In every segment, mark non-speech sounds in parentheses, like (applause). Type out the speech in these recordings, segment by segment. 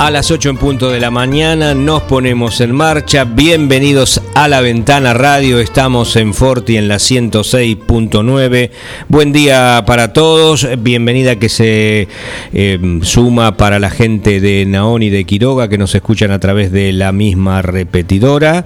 A las 8 en punto de la mañana nos ponemos en marcha. Bienvenidos a la Ventana Radio. Estamos en Forti en la 106.9. Buen día para todos. Bienvenida que se eh, suma para la gente de Naón y de Quiroga que nos escuchan a través de la misma repetidora,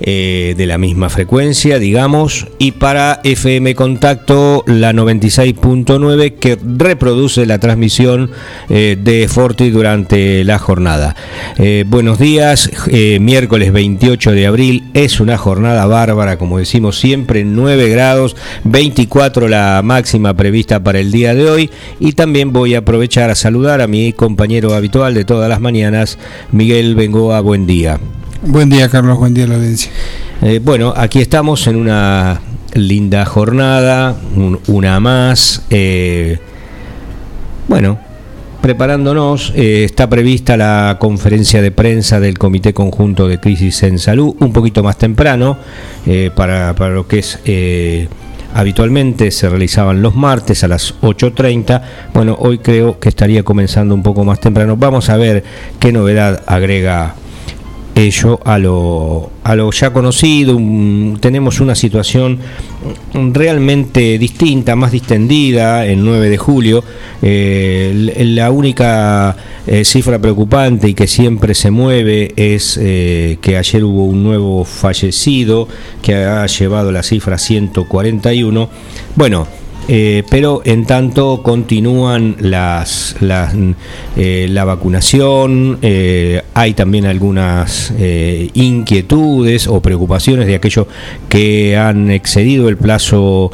eh, de la misma frecuencia, digamos. Y para FM Contacto, la 96.9 que reproduce la transmisión eh, de Forti durante la jornada jornada. Eh, buenos días, eh, miércoles 28 de abril, es una jornada bárbara, como decimos siempre, 9 grados, 24 la máxima prevista para el día de hoy y también voy a aprovechar a saludar a mi compañero habitual de todas las mañanas, Miguel Bengoa, buen día. Buen día, Carlos, buen día la audiencia. Eh, bueno, aquí estamos en una linda jornada, una más. bueno, preparándonos, eh, está prevista la conferencia de prensa del Comité Conjunto de Crisis en Salud, un poquito más temprano, eh, para, lo que es... Eh, habitualmente se realizaban los martes a las 8.30. Bueno, hoy creo que estaría comenzando un poco más temprano. Vamos a ver qué novedad agrega ello a lo, a lo ya conocido. tenemos una situación realmente distinta, más distendida el 9 de julio. Eh, la única eh, cifra preocupante y que siempre se mueve es eh, que ayer hubo un nuevo fallecido que ha llevado la cifra 141. Bueno, eh, pero en tanto continúan las, eh, la vacunación, eh, hay también algunas inquietudes o preocupaciones de aquellos que han excedido el plazo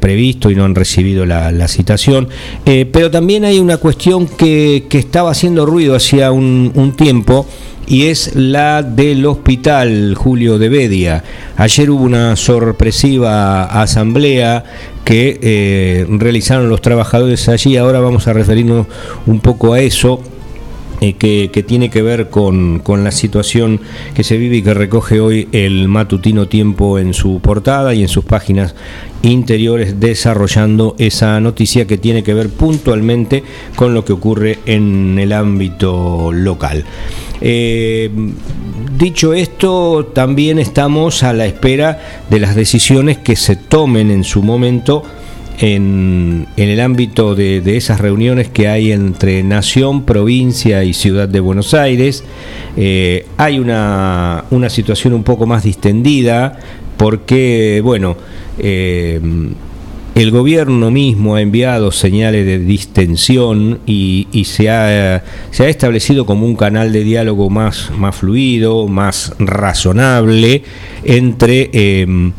previsto y no han recibido la, citación, pero también hay una cuestión que, estaba haciendo ruido hacía un tiempo, y es la del hospital Julio de Bedia. Ayer hubo una sorpresiva asamblea que eh, realizaron los trabajadores allí, ahora vamos a referirnos un poco a eso. Eh, que, tiene que ver con, con, la situación que se vive y que recoge hoy el matutino tiempo en su portada y en sus páginas interiores desarrollando esa noticia que tiene que ver puntualmente con lo que ocurre en el ámbito local. Eh, dicho esto, también estamos a la espera de las decisiones que se tomen en su momento en, el ámbito de, esas reuniones que hay entre Nación, provincia y Ciudad de Buenos Aires. Eh, hay una, una situación un poco más distendida porque, bueno, eh, el gobierno mismo ha enviado señales de distensión y, se, ha, se, ha, establecido como un canal de diálogo más, más fluido, más razonable entre em,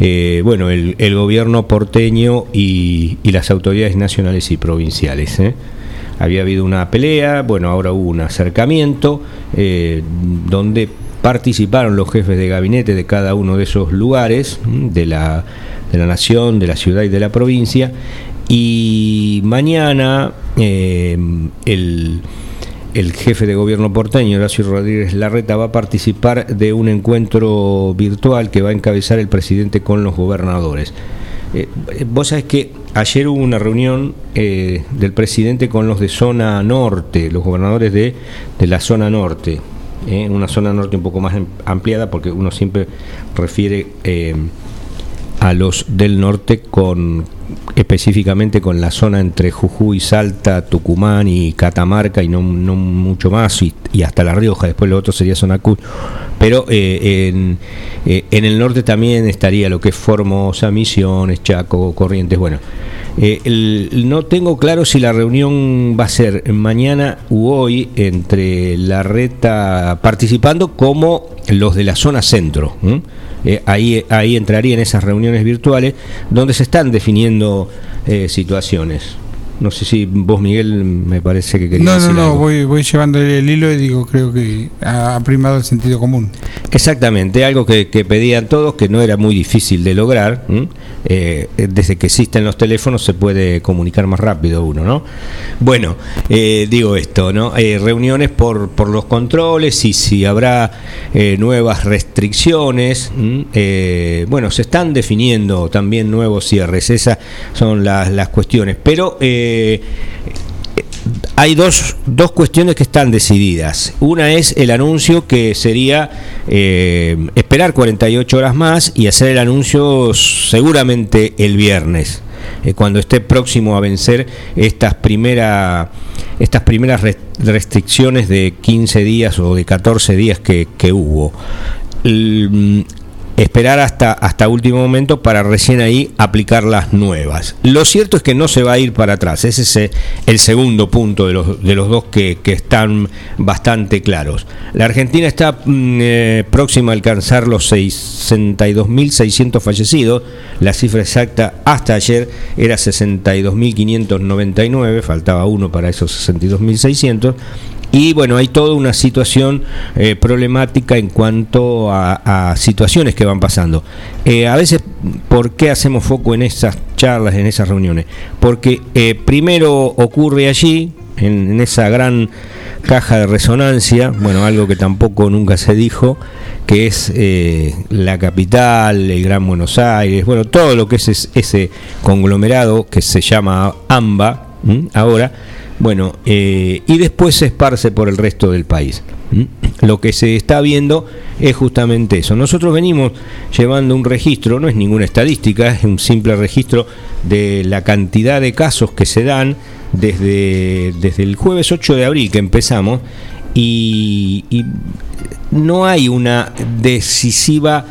eh, bueno, el, gobierno porteño y, las autoridades nacionales y provinciales. ¿eh? Había habido una pelea, bueno, ahora hubo un acercamiento donde participaron los jefes de gabinete de cada uno de esos lugares, de la, de la nación, de la ciudad y de la provincia, y mañana eh, el, el jefe de gobierno porteño, Horacio Rodríguez Larreta, va a participar de un encuentro virtual que va a encabezar el presidente con los gobernadores. Eh, vos sabés que ayer hubo una reunión eh, del presidente con los de zona norte, los gobernadores de, de la zona norte, en una zona norte un poco más ampliada, porque uno siempre refiere eh, a los del norte con específicamente con la zona entre Jujuy, Salta, Tucumán y Catamarca y no, mucho más y, hasta La Rioja, después lo otro sería zona pero en, en, el norte también estaría lo que es Formosa, Misiones, Chaco, Corrientes, bueno. no tengo claro si la reunión va a ser mañana u hoy entre la reta participando como los de la zona centro. Eh, ahí, ahí entraría en esas reuniones virtuales donde se están definiendo eh, situaciones. No sé si vos, Miguel, me parece que querías No, no, no, voy, voy llevando el hilo y digo, creo que ha primado el sentido común. Exactamente, algo que, pedían todos, que no era muy difícil de lograr. Eh, desde que existen los teléfonos se puede comunicar más rápido uno, ¿no? Bueno, eh, digo esto, ¿no? Eh, reuniones por, por los controles y si habrá nuevas restricciones. bueno, se están definiendo también nuevos cierres, esas son las, las cuestiones, pero hay dos, dos, cuestiones que están decididas. Una es el anuncio que sería eh, esperar 48 horas más y hacer el anuncio seguramente el viernes, eh, cuando esté próximo a vencer estas, primera, estas primeras restricciones de 15 días o de 14 días que, que hubo esperar hasta, hasta último momento para recién ahí aplicar las nuevas. Lo cierto es que no se va a ir para atrás, ese es el segundo punto de los, de los dos que, están bastante claros. La Argentina está mm, eh, próxima a alcanzar los 62.600 fallecidos, la cifra exacta hasta ayer era 62.599, faltaba uno para esos 62.600 y bueno, hay toda una situación eh, problemática en cuanto a, situaciones que van pasando. Eh, a veces, ¿por qué hacemos foco en esas charlas, en esas reuniones? Porque eh, primero ocurre allí, en, esa gran caja de resonancia, bueno, algo que tampoco nunca se dijo, que es la capital, el Gran Buenos Aires, bueno, todo lo que es ese, conglomerado que se llama AMBA, ahora, bueno, eh, y después se esparce por el resto del país. Lo que se está viendo es justamente eso. Nosotros venimos llevando un registro, no es ninguna estadística, es un simple registro de la cantidad de casos que se dan desde, desde el jueves 8 de abril que empezamos y, no hay una decisiva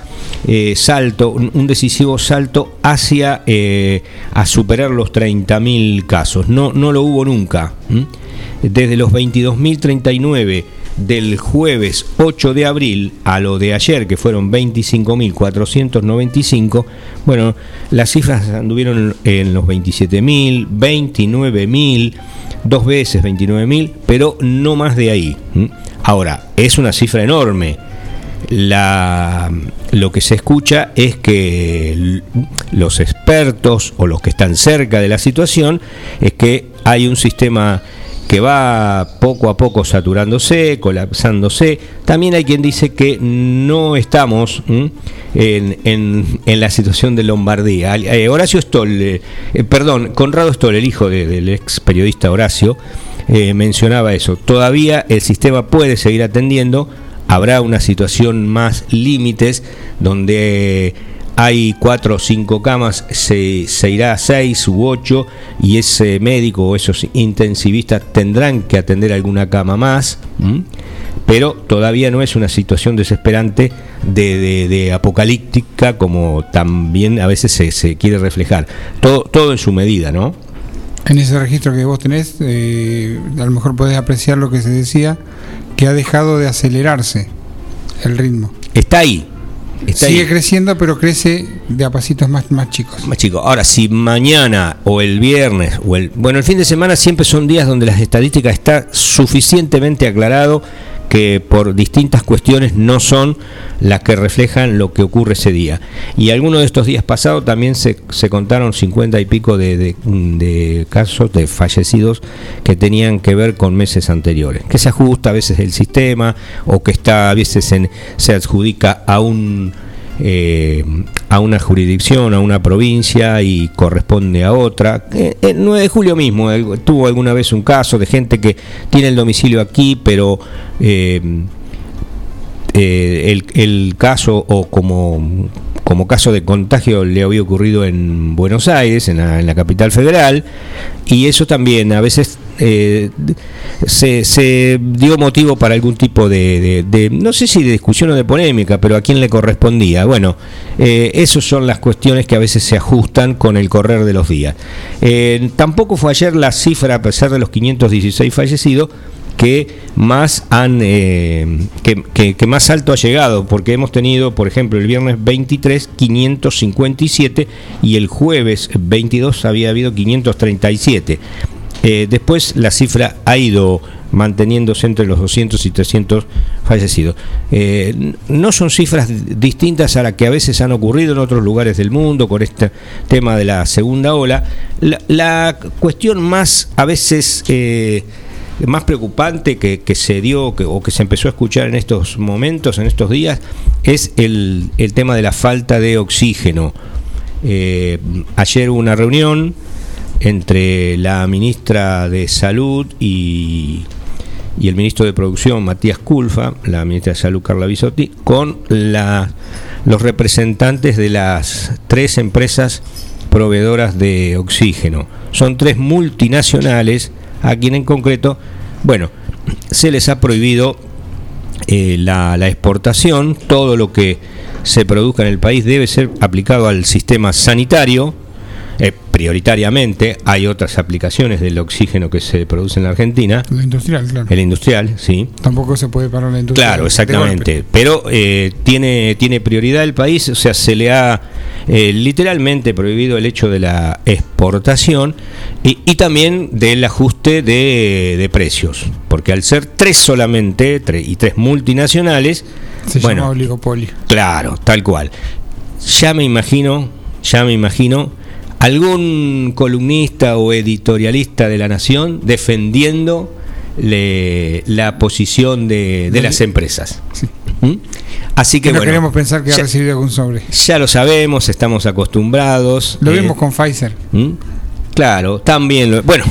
eh, salto, un decisivo salto hacia eh, a superar los 30.000 casos. No, no lo hubo nunca. Desde los 22.039 del jueves 8 de abril a lo de ayer, que fueron 25.495, bueno, las cifras anduvieron en los 27.000, 29.000, dos veces 29.000, pero no más de ahí. Ahora, es una cifra enorme. Lo que se escucha es que los expertos o los que están cerca de la situación es que hay un sistema que va poco a poco saturándose, colapsándose. También hay quien dice que no estamos en, en, la situación de Lombardía. Eh, Horacio Stoll, eh, perdón, Conrado Stoll, el hijo del ex periodista Horacio, eh, mencionaba eso. Todavía el sistema puede seguir atendiendo, habrá una situación más límites donde hay cuatro o cinco camas, se, se, irá a seis u ocho y ese médico o esos intensivistas tendrán que atender alguna cama más, pero todavía no es una situación desesperante de, de, apocalíptica como también a veces se, se quiere reflejar. Todo, todo en su medida, ¿no? En ese registro que vos tenés, eh, a lo mejor podés apreciar lo que se decía, que ha dejado de acelerarse el ritmo. Está ahí. Sigue creciendo, pero crece de a pasitos más, más chicos. Más chicos. Ahora, si mañana o el viernes o el. Bueno, el fin de semana siempre son días donde las estadísticas está suficientemente aclarado que por distintas cuestiones no son las que reflejan lo que ocurre ese día. Y algunos de estos días pasados también se, se contaron 50 y pico de, casos de fallecidos que tenían que ver con meses anteriores, que se ajusta a veces el sistema o que está a veces se adjudica a un eh, a una jurisdicción, a una provincia y corresponde a otra. Eh, el 9 de julio mismo tuvo alguna vez un caso de gente que tiene el domicilio aquí, pero eh, el, caso o como, como caso de contagio le había ocurrido en Buenos Aires, en la, en la capital federal, y eso también a veces eh, se, dio motivo para algún tipo de, no sé si de discusión o de polémica, pero a quién le correspondía. Bueno, eh, esas son las cuestiones que a veces se ajustan con el correr de los días. Eh, tampoco fue ayer la cifra, a pesar de los 516 fallecidos, que más han que, que, más alto ha llegado porque hemos tenido por ejemplo el viernes 23 557 y el jueves 22 había habido 537 eh, después la cifra ha ido manteniéndose entre los 200 y 300 fallecidos. Eh, no son cifras distintas a las que a veces han ocurrido en otros lugares del mundo con este tema de la segunda ola. La, cuestión más a veces... Eh, más preocupante que, se dio o que se empezó a escuchar en estos momentos, en estos días, es el, tema de la falta de oxígeno. ayer hubo una reunión entre la ministra de Salud y, el ministro de Producción, Matías Culfa, la ministra de Salud, Carla Bisotti, con los representantes de las tres empresas proveedoras de oxígeno. Son tres multinacionales a quien en concreto, bueno, se les ha prohibido eh, la exportación, todo lo que se produzca en el país debe ser aplicado al sistema sanitario, eh, prioritariamente. Hay otras aplicaciones del oxígeno que se produce en la Argentina. El industrial, claro. El industrial, sí. Tampoco se puede parar la industria. Claro, exactamente. Pero eh, tiene, tiene prioridad el país, o sea, se le ha eh, literalmente prohibido el hecho de la exportación y, también del ajuste de, precios. Porque al ser tres solamente y tres multinacionales. Se bueno, llama oligopolio. Claro, tal cual. Ya me imagino, ya me imagino algún columnista o editorialista de la Nación defendiendo la posición de, las empresas. ¿Mm? Así que, no queremos pensar que ha recibido algún sobre. Ya lo sabemos, estamos acostumbrados. Lo vimos eh, con Pfizer. ¿Mm? Claro, también. bueno,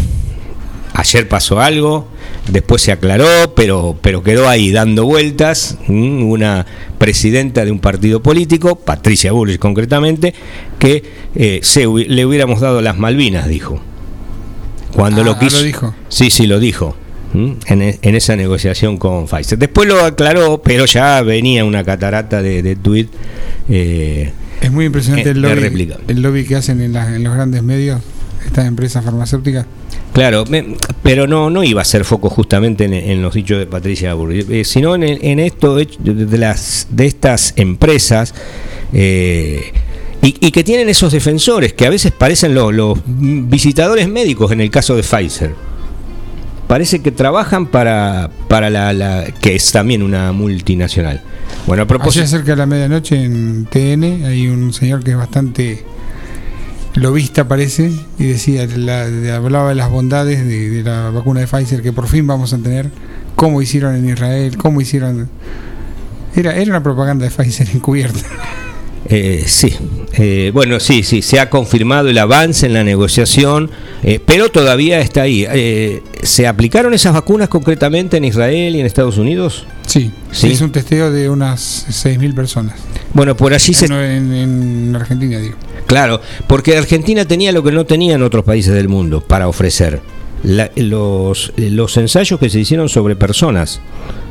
ayer pasó algo, después se aclaró, pero, pero quedó ahí dando vueltas. Una presidenta de un partido político, Patricia Bullrich concretamente, que eh, se, le hubiéramos dado las Malvinas, dijo. Cuando lo ah, quiso. Lo dijo. Sí, sí, lo dijo. En, en, esa negociación con Pfizer. Después lo aclaró, pero ya venía una catarata de, de tweet. Eh, es muy impresionante el lobby, el lobby que hacen en, en los grandes medios estas empresas farmacéuticas Claro, pero no, no iba a ser foco justamente en, los dichos de Patricia Burri, eh, sino en, esto de, las, de estas empresas eh, y, que tienen esos defensores que a veces parecen los, visitadores médicos en el caso de Pfizer. Parece que trabajan para, para la, que es también una multinacional. Bueno, a propósito. cerca de la medianoche en TN hay un señor que es bastante lo vista parece y decía hablaba de las bondades de, la vacuna de Pfizer que por fin vamos a tener cómo hicieron en Israel cómo hicieron era era una propaganda de Pfizer (laughs) encubierta eh, sí, eh, bueno, sí, sí, se ha confirmado el avance en la negociación, eh, pero todavía está ahí. ¿Se aplicaron esas vacunas concretamente en Israel y en Estados Unidos? Sí, sí. hizo un testeo de unas 6.000 personas. Bueno, por allí se... En, Argentina, digo. Claro, porque Argentina tenía lo que no tenían otros países del mundo para ofrecer. los, los ensayos que se hicieron sobre personas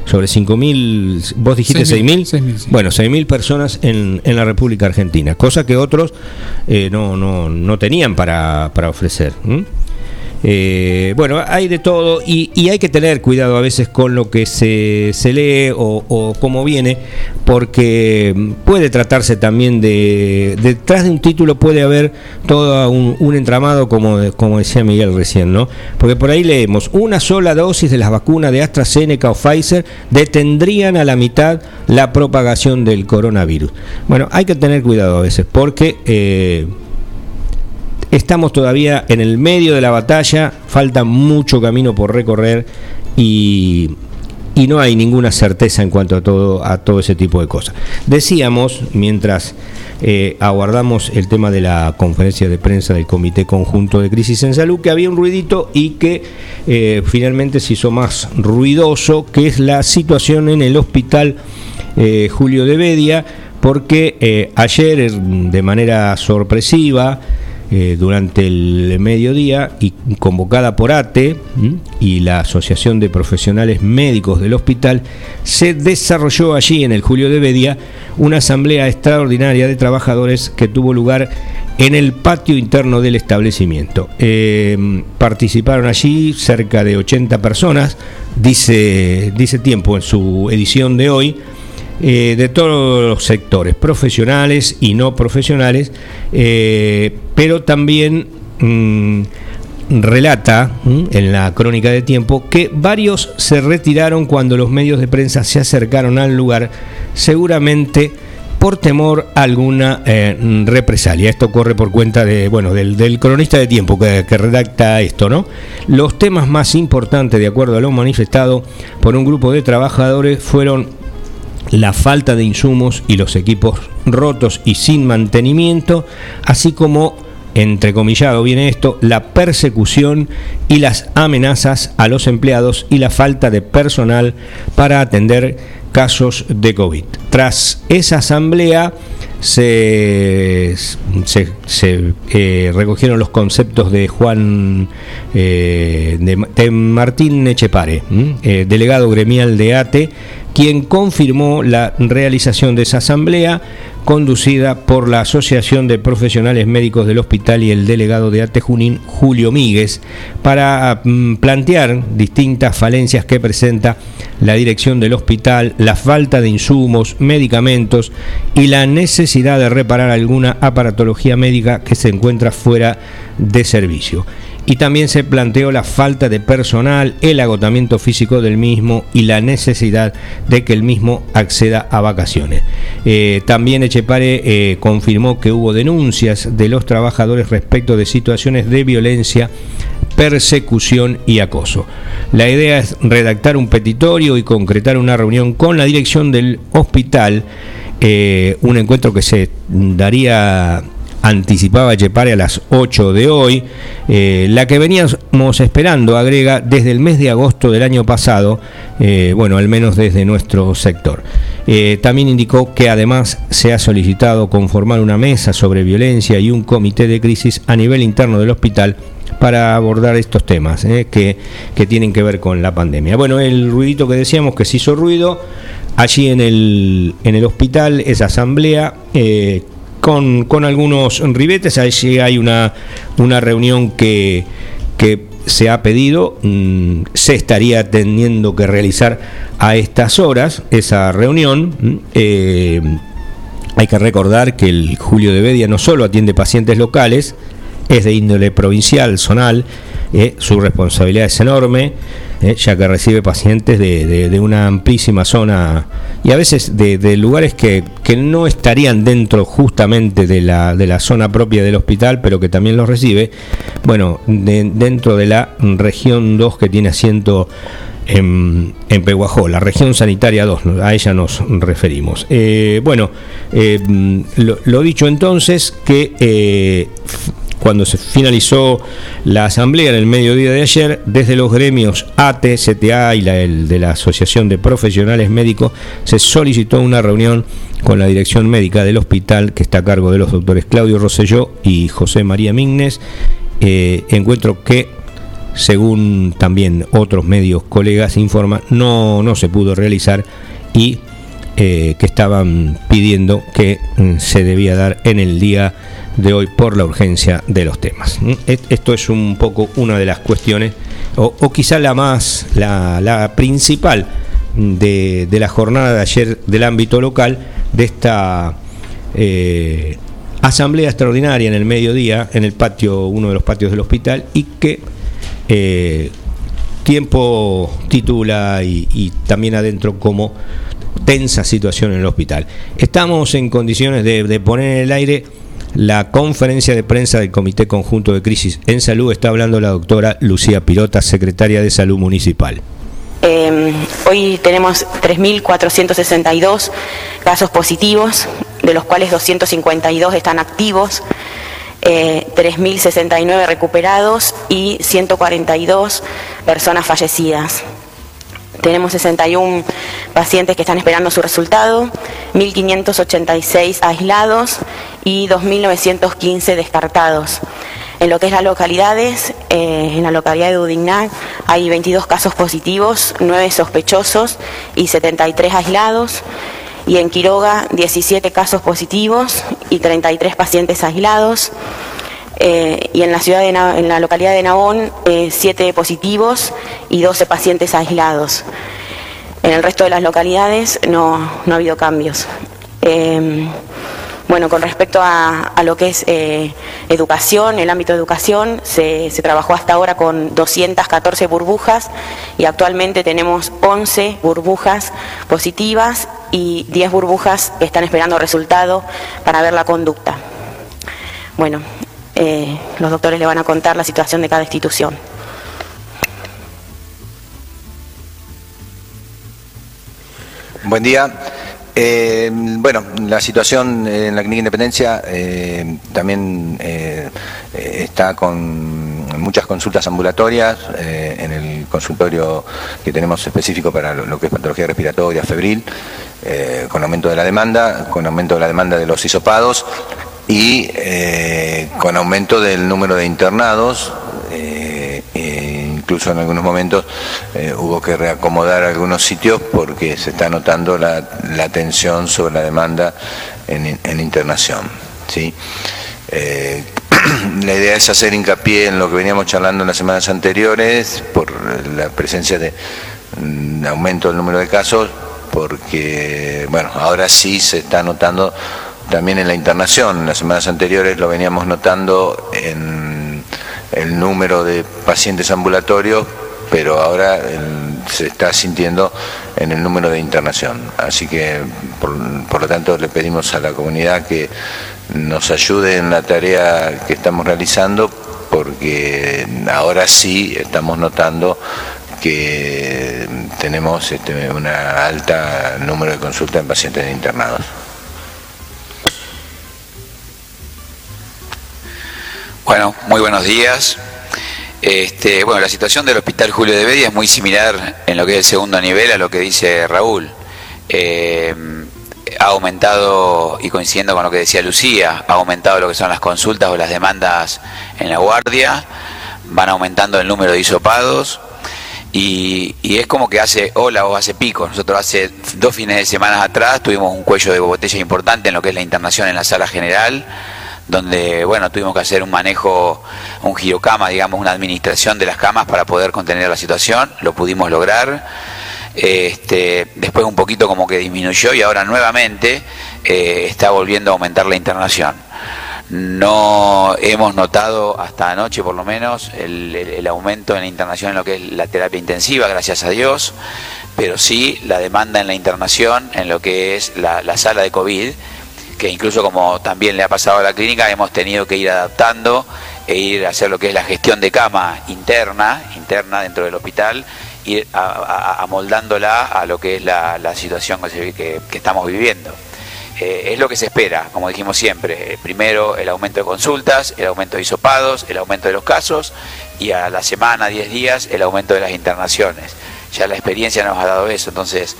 sobre 5.000, vos dijiste 6.000, bueno, 6.000 personas en, en, la República Argentina, cosa que otros eh, no, no, no tenían para, para ofrecer. Eh, bueno, hay de todo y, hay que tener cuidado a veces con lo que se, se lee o, cómo viene, porque puede tratarse también de, detrás de un título puede haber todo un, entramado, como, como decía Miguel recién, ¿no? Porque por ahí leemos, una sola dosis de las vacunas de AstraZeneca o Pfizer detendrían a la mitad la propagación del coronavirus. Bueno, hay que tener cuidado a veces, porque... Eh, Estamos todavía en el medio de la batalla, falta mucho camino por recorrer y, no hay ninguna certeza en cuanto a todo, a todo ese tipo de cosas. Decíamos, mientras eh, aguardamos el tema de la conferencia de prensa del Comité Conjunto de Crisis en Salud, que había un ruidito y que eh, finalmente se hizo más ruidoso, que es la situación en el hospital eh, Julio de Bedia, porque ayer de manera sorpresiva, eh, durante el mediodía y convocada por ATE y la Asociación de Profesionales Médicos del Hospital, se desarrolló allí en el Julio de Bedia una asamblea extraordinaria de trabajadores que tuvo lugar en el patio interno del establecimiento. Eh, participaron allí cerca de 80 personas, dice, dice Tiempo en su edición de hoy, eh, de todos los sectores, profesionales y no profesionales, eh, pero también mm, relata en la crónica de tiempo que varios se retiraron cuando los medios de prensa se acercaron al lugar, seguramente por temor a alguna eh, represalia. Esto corre por cuenta de, bueno, del, cronista de tiempo que, que, redacta esto, ¿no? Los temas más importantes, de acuerdo a lo manifestado por un grupo de trabajadores, fueron la falta de insumos y los equipos rotos y sin mantenimiento, así como, entrecomillado viene esto, la persecución y las amenazas a los empleados y la falta de personal para atender casos de COVID. Tras esa asamblea se, se, eh, recogieron los conceptos de Juan eh, de, Martín Nechepare, eh, delegado gremial de ATE, quien confirmó la realización de esa asamblea conducida por la Asociación de Profesionales Médicos del Hospital y el delegado de ATE Junín, Julio Míguez, para mm, plantear distintas falencias que presenta la dirección del hospital, la falta de insumos, medicamentos y la necesidad de reparar alguna aparatología médica que se encuentra fuera de servicio y también se planteó la falta de personal, el agotamiento físico del mismo y la necesidad de que el mismo acceda a vacaciones. Eh, también Echepare eh, confirmó que hubo denuncias de los trabajadores respecto de situaciones de violencia persecución y acoso. La idea es redactar un petitorio y concretar una reunión con la dirección del hospital, eh, un encuentro que se daría anticipaba Chepare a las 8 de hoy, eh, la que veníamos esperando, agrega, desde el mes de agosto del año pasado, eh, bueno, al menos desde nuestro sector. Eh, también indicó que además se ha solicitado conformar una mesa sobre violencia y un comité de crisis a nivel interno del hospital para abordar estos temas que, que, tienen que ver con la pandemia. Bueno, el ruidito que decíamos que se hizo ruido allí en el, en el hospital, esa asamblea con, con algunos ribetes. Allí hay una, una reunión que, que se ha pedido, mm, se estaría teniendo que realizar a estas horas esa reunión. Mm, eh, hay que recordar que el Julio de Bedia no solo atiende pacientes locales, es de índole provincial, zonal, eh, su responsabilidad es enorme, eh, ya que recibe pacientes de, una amplísima zona y a veces de, lugares que, no estarían dentro justamente de la, de la zona propia del hospital, pero que también los recibe, bueno, dentro de la región 2 que tiene asiento en, en Peguajó, la región sanitaria 2, a ella nos referimos. Eh, bueno, lo, dicho entonces, que cuando se finalizó la asamblea en el mediodía de ayer, desde los gremios ATE, CTA y la, el de la Asociación de Profesionales Médicos, se solicitó una reunión con la dirección médica del hospital que está a cargo de los doctores Claudio Rosselló y José María Mignes, eh, encuentro que según también otros medios colegas informan, no, no se pudo realizar y eh, que estaban pidiendo que mm, se debía dar en el día de hoy por la urgencia de los temas. Esto es un poco una de las cuestiones, o, quizá la más, la, principal de, la jornada de ayer del ámbito local, de esta eh, asamblea extraordinaria en el mediodía, en el patio, uno de los patios del hospital, y que eh, tiempo titula y también adentro como tensa situación en el hospital. Estamos en condiciones de, poner en el aire la conferencia de prensa del Comité Conjunto de Crisis en Salud. Está hablando la doctora Lucía Pirota, secretaria de Salud Municipal. Em, hoy tenemos 3.462 casos positivos, de los cuales 252 están activos, 3.069 eh, recuperados y 142 personas fallecidas. Tenemos 61 pacientes que están esperando su resultado, 1.586 aislados y 2.915 descartados. En lo que es las localidades, eh, en la localidad de Udignac hay 22 casos positivos, 9 sospechosos y 73 aislados. Y en Quiroga, 17 casos positivos y 33 pacientes aislados. Eh, y en la ciudad de en la localidad de Nabón, 7 eh, positivos y 12 pacientes aislados. En el resto de las localidades no, no ha habido cambios. Eh, bueno, con respecto a, lo que es eh, educación, el ámbito de educación, se, trabajó hasta ahora con 214 burbujas y actualmente tenemos 11 burbujas positivas y 10 burbujas que están esperando resultado para ver la conducta. Bueno, eh, los doctores le van a contar la situación de cada institución. Buen día. Eh, bueno, la situación en la Clínica Independencia eh, también está con muchas consultas ambulatorias en el consultorio que tenemos específico para lo, que es patología respiratoria, febril, con aumento de la demanda, con aumento de la demanda de los hisopados y con aumento del número de internados incluso en algunos momentos eh, hubo que reacomodar algunos sitios porque se está notando la, tensión sobre la demanda en, internación. Eh, (clears throat) la idea es hacer hincapié en lo que veníamos charlando en las semanas anteriores por la presencia de aumento del número de casos, porque bueno, ahora sí se está notando también en la internación. En las semanas anteriores lo veníamos notando en el número de pacientes ambulatorios, pero ahora se está sintiendo en el número de internación. Así que, por, lo tanto, le pedimos a la comunidad que nos ayude en la tarea que estamos realizando, porque ahora sí estamos notando que tenemos este, una alta número de consultas en pacientes internados. Bueno, muy buenos días. Este, bueno, la situación del Hospital Julio de Bedia es muy similar en lo que es el segundo nivel a lo que dice Raúl. Eh, ha aumentado, y coincidiendo con lo que decía Lucía, ha aumentado lo que son las consultas o las demandas en la guardia, van aumentando el número de hisopados, y, y, es como que hace ola o hace pico. Nosotros hace dos fines de semana atrás tuvimos un cuello de botella importante en lo que es la internación en la sala general donde bueno tuvimos que hacer un manejo, un girocama, digamos, una administración de las camas para poder contener la situación, lo pudimos lograr. Este, después un poquito como que disminuyó y ahora nuevamente eh, está volviendo a aumentar la internación. No hemos notado hasta anoche por lo menos el, aumento en la internación en lo que es la terapia intensiva, gracias a Dios, pero sí la demanda en la internación en lo que es la, la sala de COVID que incluso como también le ha pasado a la clínica, hemos tenido que ir adaptando e ir a hacer lo que es la gestión de cama interna, interna dentro del hospital, ir amoldándola a, lo que es la, situación que, estamos viviendo. Eh, es lo que se espera, como dijimos siempre. Eh, primero el aumento de consultas, el aumento de hisopados, el aumento de los casos y a la semana, 10 días, el aumento de las internaciones. Ya la experiencia nos ha dado eso, entonces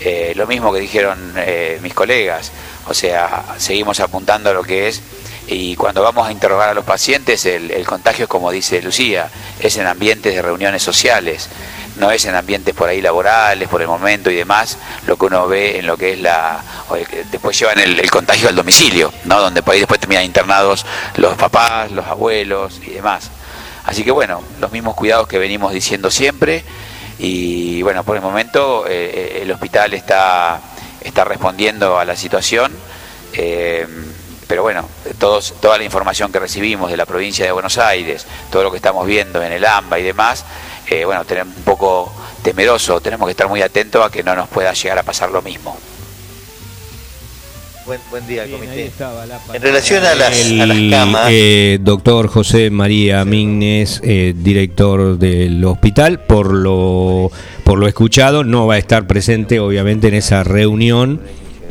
eh, lo mismo que dijeron mis colegas, o sea, seguimos apuntando a lo que es y cuando vamos a interrogar a los pacientes, el, contagio es como dice Lucía, es en ambientes de reuniones sociales, no es en ambientes por ahí laborales, por el momento y demás, lo que uno ve en lo que es la... Después llevan el, contagio al domicilio, ¿no? donde por ahí después terminan internados los papás, los abuelos y demás. Así que bueno, los mismos cuidados que venimos diciendo siempre y bueno, por el momento eh, el hospital está está respondiendo a la situación. Eh, pero bueno, todos, toda la información que recibimos de la provincia de Buenos Aires, todo lo que estamos viendo en el AMBA y demás, eh, bueno, tenemos un poco temeroso, tenemos que estar muy atentos a que no nos pueda llegar a pasar lo mismo. Buen, día, comité. en relación a las, camas. Eh, doctor José María Mignes, director del hospital, por lo por lo escuchado, no va a estar presente obviamente en esa reunión.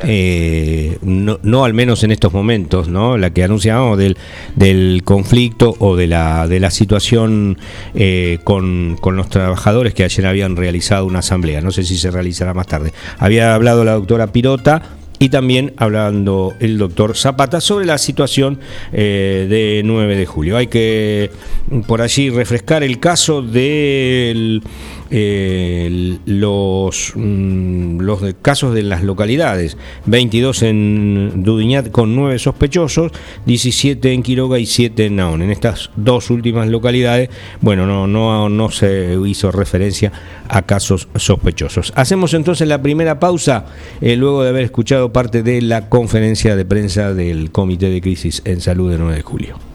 Eh, no, al menos en estos momentos, ¿no? La que anunciábamos del, del conflicto o de la, de la situación eh, con, con, los trabajadores que ayer habían realizado una asamblea. No sé si se realizará más tarde. Había hablado la doctora Pirota y también hablando el doctor Zapata sobre la situación eh, de 9 de julio. Hay que por allí refrescar el caso del eh, los, mm, los casos de las localidades. 22 en Dudiñat con 9 sospechosos, 17 en Quiroga y 7 en Naón. En estas dos últimas localidades, bueno, no, no, no se hizo referencia a casos sospechosos. Hacemos entonces la primera pausa, eh, luego de haber escuchado parte de la conferencia de prensa del Comité de Crisis en Salud de 9 de julio.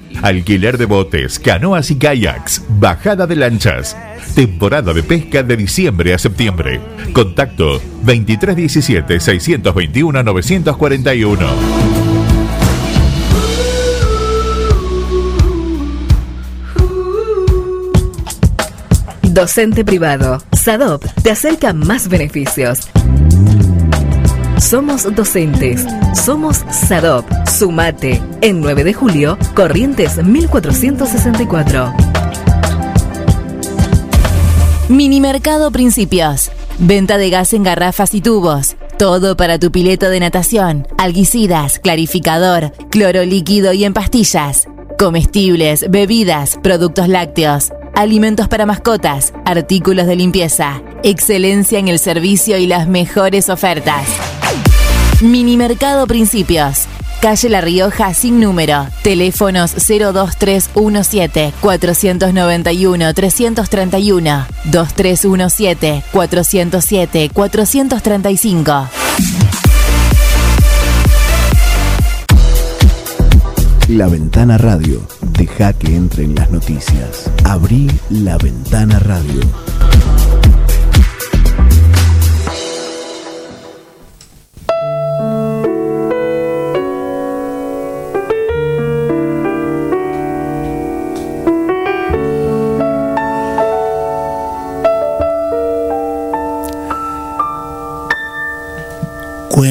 Alquiler de botes, canoas y kayaks, bajada de lanchas. Temporada de pesca de diciembre a septiembre. Contacto 2317 621 941. Docente privado. SADOP te acerca más beneficios. Somos docentes. Somos SADOP. Sumate. En 9 de julio, Corrientes 1464. Minimercado Principios. Venta de gas en garrafas y tubos. Todo para tu pileto de natación. Alguicidas, clarificador, cloro líquido y en pastillas. Comestibles, bebidas, productos lácteos. Alimentos para mascotas, artículos de limpieza. Excelencia en el servicio y las mejores ofertas. Minimercado Principios. Calle La Rioja sin número. Teléfonos 02317 491 331 2317 407 435. La Ventana Radio. Deja que entren las noticias. Abrí La Ventana Radio.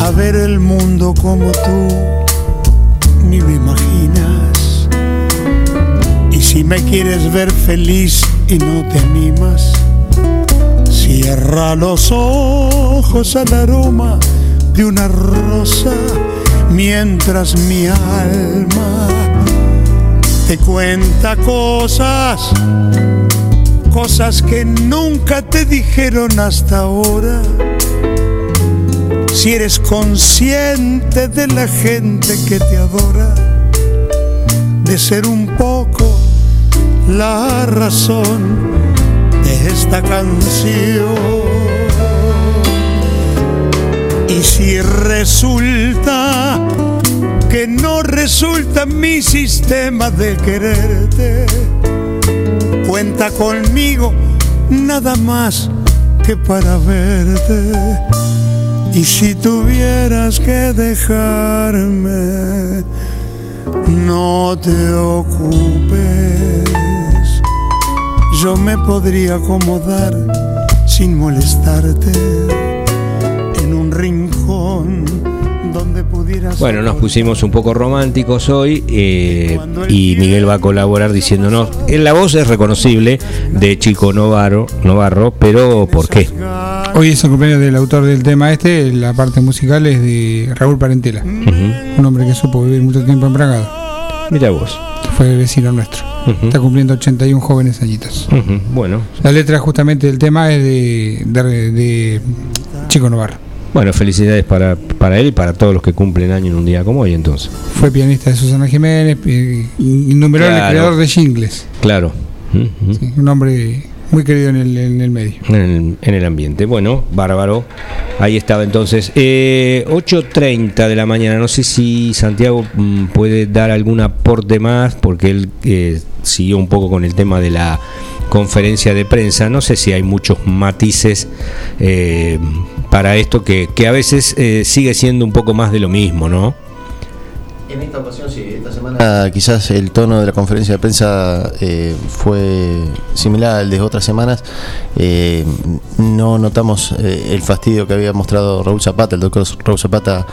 a ver el mundo como tú ni lo imaginas. Y si me quieres ver feliz y no te animas, cierra los ojos al aroma de una rosa mientras mi alma te cuenta cosas, cosas que nunca te dijeron hasta ahora. Si eres consciente de la gente que te adora, de ser un poco la razón de esta canción. Y si resulta que no resulta mi sistema de quererte, cuenta conmigo nada más que para verte. Y si tuvieras que dejarme, no te ocupes, yo me podría acomodar sin molestarte en un rincón donde pudieras... Bueno, nos pusimos un poco románticos hoy eh, y Miguel va a colaborar diciéndonos, en la voz es reconocible de Chico Novarro, Novarro pero ¿por qué? Hoy es el cumpleaños del autor del tema este, la parte musical es de Raúl Parentela, un hombre que supo vivir mucho tiempo en Bragado. Mira vos. Fue vecino nuestro. Está cumpliendo 81 jóvenes añitos. Bueno, La letra justamente del tema es de, de- de Chico Novarro. bueno, felicidades para, para él y para todos los que cumplen año en un día como hoy entonces. Fue pianista de Susana Jiménez, eh, innumerable Claro. creador de jingles. Claro. Sí, un hombre muy querido en el, en el medio. en el, en el ambiente. Bueno, bárbaro. Ahí estaba entonces. Eh, 8.30 de la mañana. No sé si Santiago mm, puede dar algún aporte más, porque él eh, siguió un poco con el tema de la conferencia de prensa. No sé si hay muchos matices eh, para esto, que, que a veces eh, sigue siendo un poco más de lo mismo, ¿no? En esta ocasión, sí, esta semana Ah, quizás el tono de la conferencia de prensa eh, fue similar al de otras semanas. Eh, no notamos eh, el fastidio que había mostrado Raúl Zapata, el doctor Raúl Zapata,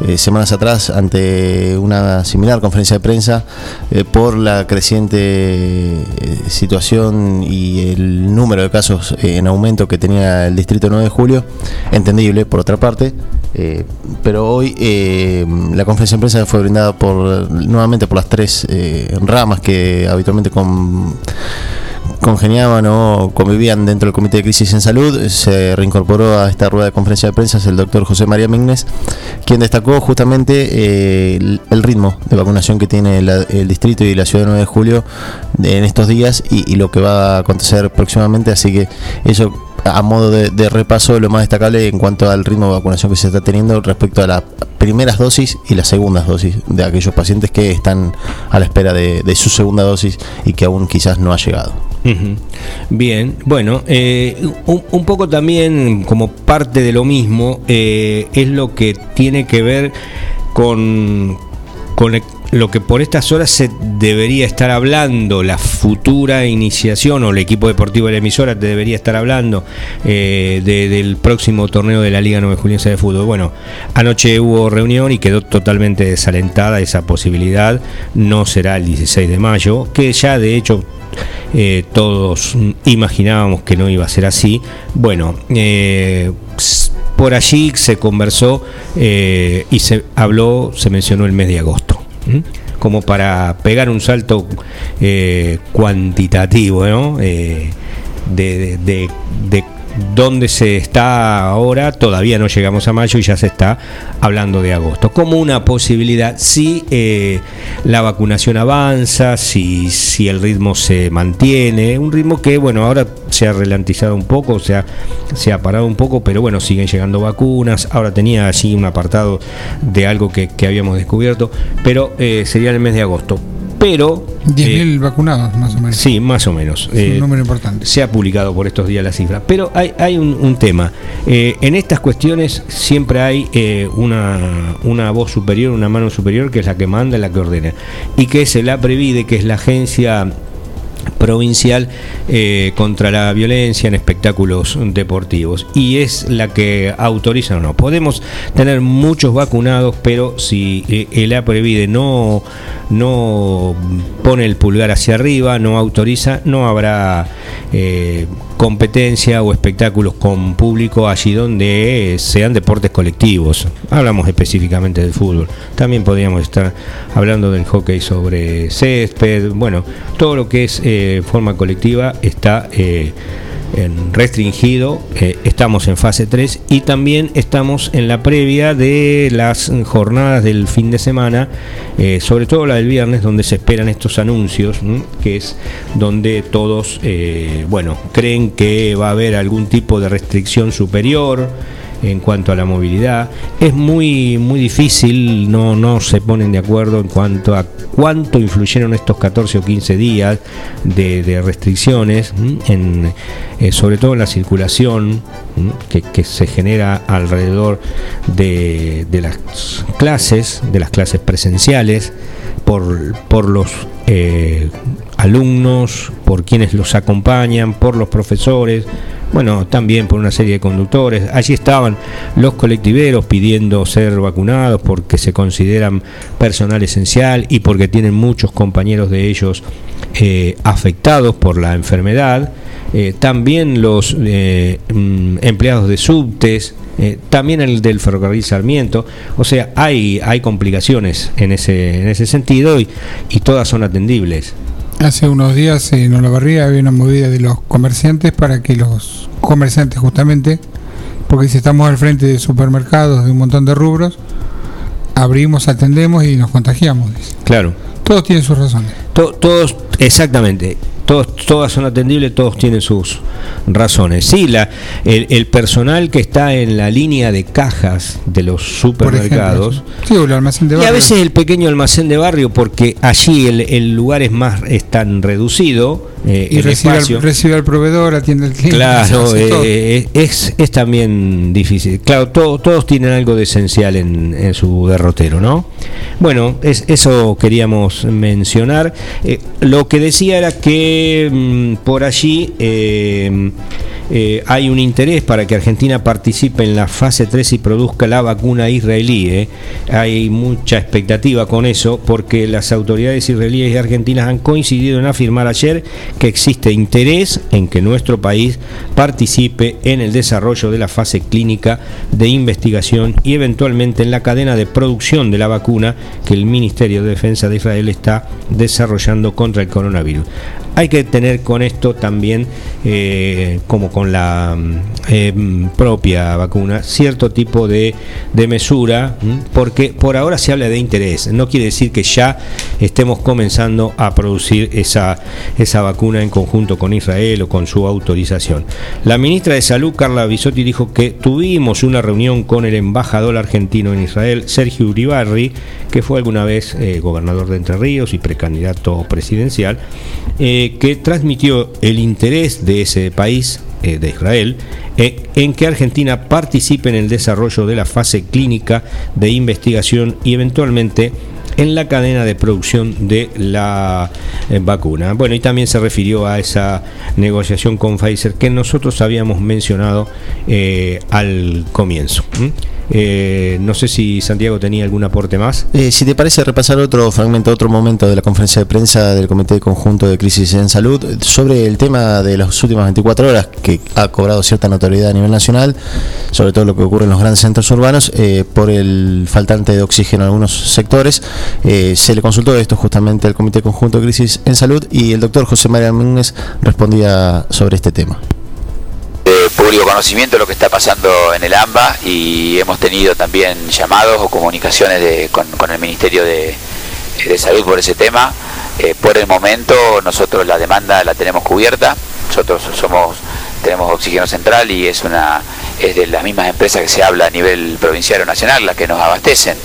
eh, semanas atrás ante una similar conferencia de prensa eh, por la creciente eh, situación y el número de casos en aumento que tenía el distrito 9 de julio. Entendible, por otra parte. Pero hoy la conferencia de prensa fue brindada por nuevamente por las tres ramas que habitualmente con, congeniaban o convivían dentro del Comité de Crisis en Salud. Se reincorporó a esta rueda de conferencia de prensa el doctor José María Mignes, quien destacó justamente eh, el, ritmo de vacunación que tiene la- el distrito y la ciudad de 9 de julio en estos días y, y lo que va a acontecer próximamente. Así que eso a modo de, de repaso lo más destacable en cuanto al ritmo de vacunación que se está teniendo respecto a las primeras dosis y las segundas dosis de aquellos pacientes que están a la espera de, su segunda dosis y que aún quizás no ha llegado. Bien, bueno, eh, un, poco también como parte de lo mismo eh, es lo que tiene que ver con, con lo que por estas horas se debería estar hablando, la futura iniciación o el equipo deportivo de la emisora te debería estar hablando eh, de- del próximo torneo de la Liga 9 Juliense de Fútbol. Bueno, anoche hubo reunión y quedó totalmente desalentada esa posibilidad, no será el 16 de mayo, que ya de hecho eh, todos imaginábamos que no iba a ser así. Bueno, eh, por allí se conversó eh, y se habló, se mencionó el mes de agosto. Como para pegar un salto eh, cuantitativo, ¿no? Eh, de dónde se está ahora, todavía no llegamos a mayo y ya se está hablando de agosto. Como una posibilidad, si eh, la vacunación avanza, si, si el ritmo se mantiene, un ritmo que, bueno, ahora se ha ralentizado un poco, se ha, se ha parado un poco, pero bueno, siguen llegando vacunas. Ahora tenía allí un apartado de algo que, que habíamos descubierto, pero eh, sería en el mes de agosto. Pero 10.000 vacunados, más o menos. Sí, más o menos. Es un Eh, número importante. Se ha publicado por estos días la cifra. Pero hay, hay un, un tema. Eh, en estas cuestiones siempre hay eh, una, una voz superior, una mano superior, que es la que manda, la que ordena. Y que es el APREVIDE, que es la agencia provincial eh, contra la violencia en espectáculos deportivos y es la que autoriza o no. Podemos tener muchos vacunados, pero si eh, el APREVIDE no, no pone el pulgar hacia arriba, no autoriza, no habrá eh, competencia o espectáculos con público allí donde sean deportes colectivos. Hablamos específicamente del fútbol. También podríamos estar hablando del hockey sobre césped. Bueno, todo lo que es eh, forma colectiva está eh, en restringido, eh, estamos en fase 3 y también estamos en la previa de las jornadas del fin de semana, eh, sobre todo la del viernes, donde se esperan estos anuncios, que es donde todos, eh, bueno, creen que va a haber algún tipo de restricción superior en cuanto a la movilidad. Es muy, muy difícil, no, no se ponen de acuerdo en cuanto a cuánto influyeron estos 14 o 15 días de, restricciones, en, eh, sobre todo en la circulación que, se genera alrededor de, de las clases, de las clases presenciales, por, por los eh, alumnos, por quienes los acompañan, por los profesores, bueno, también por una serie de conductores. Allí estaban los colectiveros pidiendo ser vacunados porque se consideran personal esencial y porque tienen muchos compañeros de ellos eh, afectados por la enfermedad. Eh, también los eh, mm, empleados de subtes, eh, también el del ferrocarril Sarmiento. O sea, hay, hay complicaciones en ese, en ese sentido y, y todas son atendibles. Hace unos días en Olavarría había una movida de los comerciantes para que los comerciantes justamente, porque si estamos al frente de supermercados de un montón de rubros, abrimos, atendemos y nos contagiamos. dice. Claro. Todos tienen sus razones. To- todos, exactamente. Todos, todas son atendibles, todos tienen sus razones. Sí, la, el, el personal que está en la línea de cajas de los supermercados. Sí, o el almacén de Y a barrio. veces el pequeño almacén de barrio, porque allí el, el lugar es más es tan reducido, eh, y el recibe espacio. al, recibe al proveedor, atiende al cliente. Claro, todo. eh, es, es también difícil. Claro, todo- todos tienen algo de esencial en, en su derrotero, ¿no? Bueno, es, eso queríamos mencionar. Eh, lo que decía era que mm, por allí eh, eh, hay un interés para que Argentina participe en la fase 3 y produzca la vacuna israelí. ¿eh? Hay mucha expectativa con eso porque las autoridades israelíes y argentinas han coincidido en afirmar ayer que existe interés en que nuestro país participe en el desarrollo de la fase clínica de investigación y eventualmente en la cadena de producción de la vacuna que el Ministerio de Defensa de Israel está desarrollando contra el coronavirus. Hay que tener con esto también, eh, como con la mm, eh, mm, propia vacuna, cierto tipo de, de mesura, porque por ahora se habla de interés. No quiere decir que ya estemos comenzando a producir esa, esa vacuna en conjunto con Israel o con su autorización. La ministra de Salud, Carla Bisotti, dijo que tuvimos una reunión con el embajador argentino en Israel, Sergio Uribarri, que fue alguna vez eh, gobernador de Entre Ríos y precandidato presidencial, eh, que transmitió el interés de ese país, eh, de Israel, eh, en que Argentina participe en el desarrollo de la fase clínica de investigación y eventualmente en la cadena de producción de la eh, vacuna. Bueno, y también se refirió a esa negociación con Pfizer que nosotros habíamos mencionado al comienzo. Eh, no sé si Santiago tenía algún aporte más. Eh, si te parece repasar otro fragmento, otro momento de la conferencia de prensa del Comité Conjunto de Crisis en Salud eh, sobre el tema de las últimas 24 horas que ha cobrado cierta notoriedad a nivel nacional, sobre todo lo que ocurre en los grandes centros urbanos, eh, por el faltante de oxígeno en algunos sectores. Eh, se le consultó esto justamente al Comité Conjunto de Crisis en Salud y el doctor José María Núñez respondía sobre este tema. Público conocimiento de lo que está pasando en el AMBA y hemos tenido también llamados o comunicaciones de- con, el Ministerio de, Salud por ese tema. Eh, por el momento nosotros la demanda la tenemos cubierta, nosotros somos tenemos oxígeno central y es una es de las mismas empresas que se habla a nivel provincial o nacional las que nos abastecen.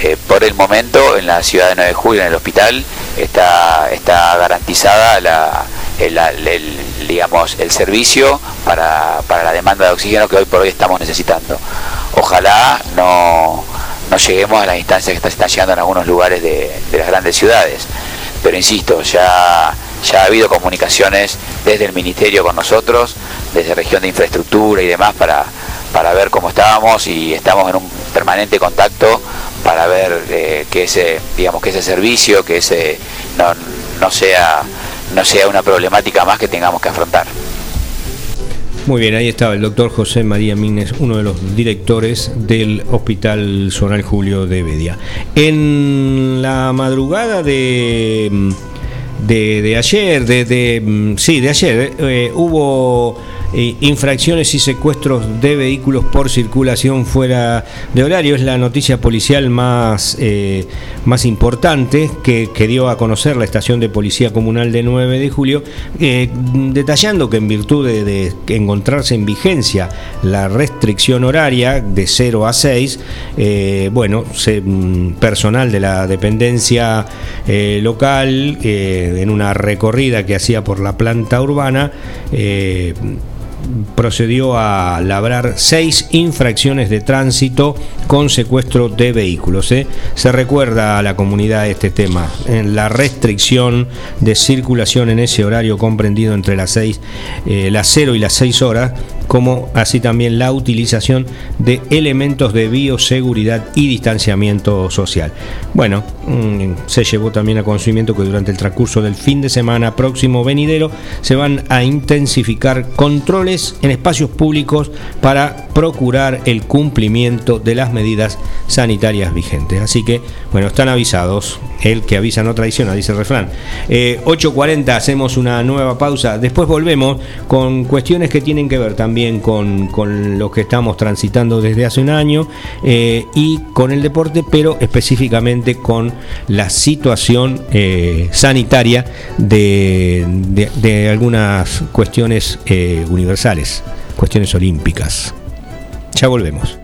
Eh, por el momento en la ciudad de 9 de julio en el hospital está está garantizada la, el- digamos el servicio para, para la demanda de oxígeno que hoy por hoy estamos necesitando. Ojalá no, no lleguemos a las instancias que está- están llegando en algunos lugares de, de las grandes ciudades. Pero insisto, ya, ya ha habido comunicaciones desde el Ministerio con nosotros, desde región de infraestructura y demás para, para ver cómo estábamos y estamos en un permanente contacto para ver eh, que ese digamos que ese servicio que ese no, no sea no sea una problemática más que tengamos que afrontar. Muy bien, ahí estaba el doctor José María Mines, uno de los directores del Hospital Zonal Julio de Bedia. En la madrugada de, de, ayer, de, sí, de ayer, eh, hubo eh, infracciones y secuestros de vehículos por circulación fuera de horario. Es la noticia policial más, eh, más importante que, dio a conocer la estación de policía comunal de 9 de julio, eh, detallando que en virtud de, encontrarse en vigencia la restricción horaria de 0 a 6, bueno, mm, personal de la dependencia local en una recorrida que hacía por la planta urbana, procedió a labrar seis infracciones de tránsito con secuestro de vehículos. ¿eh? Se recuerda a la comunidad este tema, en la restricción de circulación en ese horario comprendido entre las 6, eh, las 0 y las 6 horas, como así también la utilización de elementos de bioseguridad y distanciamiento social. Bueno, mm, se llevó también a conocimiento que durante el transcurso del fin de semana próximo venidero se van a intensificar controles en espacios públicos para procurar el cumplimiento de las medidas sanitarias vigentes. Así que, bueno, están avisados. El que avisa no traiciona, dice el refrán. 8.40, eh, hacemos una nueva pausa. Después volvemos con cuestiones que tienen que ver también con, con lo que estamos transitando desde hace un año eh, y con el deporte, pero específicamente con la situación eh, sanitaria de, de, algunas cuestiones universales, cuestiones olímpicas. Ya volvemos.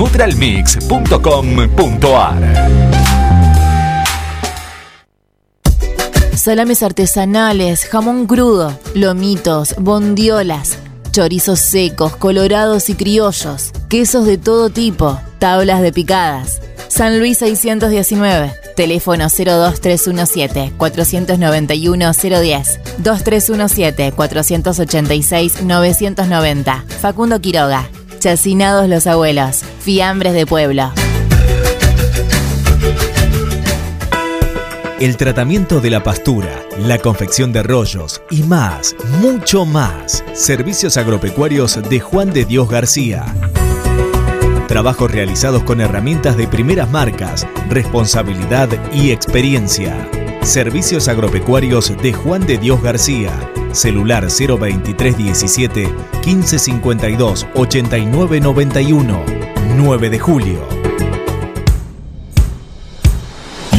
www.nutralmix.com.ar Salames artesanales, jamón crudo, lomitos, bondiolas, chorizos secos, colorados y criollos, quesos de todo tipo, tablas de picadas. San Luis 619, teléfono 02317 491 010, 2317 486 990. Facundo Quiroga, Chacinados los abuelos, fiambres de pueblo. el tratamiento de la pastura, la confección de rollos y más, mucho más. Servicios agropecuarios de Juan de Dios García. Trabajos realizados con herramientas de primeras marcas, responsabilidad y experiencia. Servicios agropecuarios de Juan de Dios García. Celular 02317 1552 8991. 9 de julio.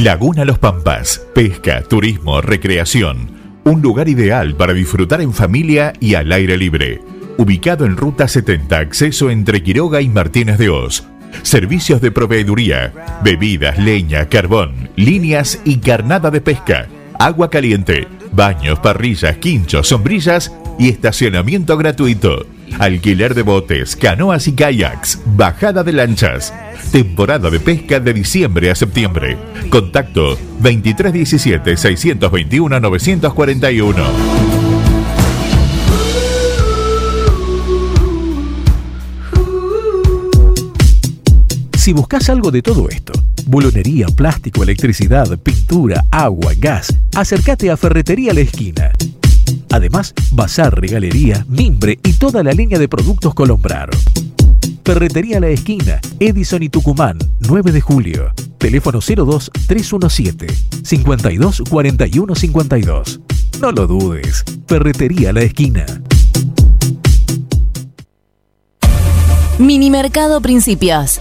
Laguna Los Pampas, pesca, turismo, recreación. Un lugar ideal para disfrutar en familia y al aire libre. Ubicado en Ruta 70, acceso entre Quiroga y Martínez de Oz. Servicios de proveeduría, bebidas, leña, carbón, líneas y carnada de pesca. Agua caliente, baños, parrillas, quinchos, sombrillas y estacionamiento gratuito. Alquiler de botes, canoas y kayaks, bajada de lanchas. Temporada de pesca de diciembre a septiembre. Contacto 2317-621-941. Si buscas algo de todo esto, bulonería, plástico, electricidad, pintura, agua, gas, acércate a Ferretería La Esquina. Además, bazar, regalería, mimbre y toda la línea de productos Colombrar. Ferretería La Esquina, Edison y Tucumán, 9 de julio. Teléfono 02 317 52 41 52. No lo dudes. Ferretería La Esquina. Minimercado Principios.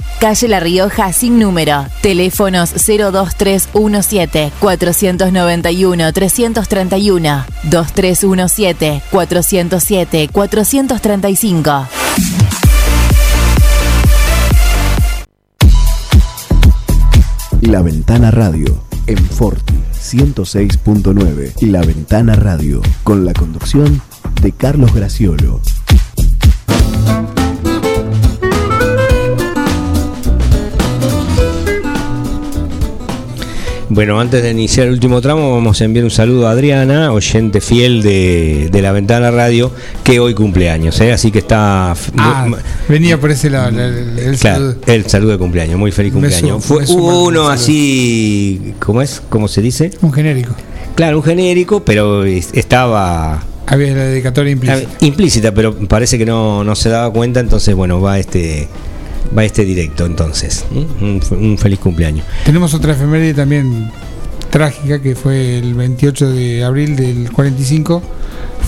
Calle La Rioja sin número. Teléfonos 02317 491 331 2317 407 435. La Ventana Radio en Forti 106.9. La Ventana Radio con la conducción de Carlos Graciolo. Bueno, antes de iniciar el último tramo, vamos a enviar un saludo a Adriana, oyente fiel de, de La Ventana Radio, que hoy cumpleaños, ¿eh? así que está. Ah, venía por ese lado el, el Claro, saludo. el saludo de cumpleaños, muy feliz cumpleaños. Fue, uno así, ¿cómo es? ¿Cómo se dice? Un genérico. Claro, un genérico, pero es- estaba Había la dedicatoria implícita. Implícita, pero parece que no, no se daba cuenta, entonces bueno, va este va este directo entonces. Un, feliz cumpleaños. Tenemos otra efeméride también trágica que fue el 28 de abril del 45.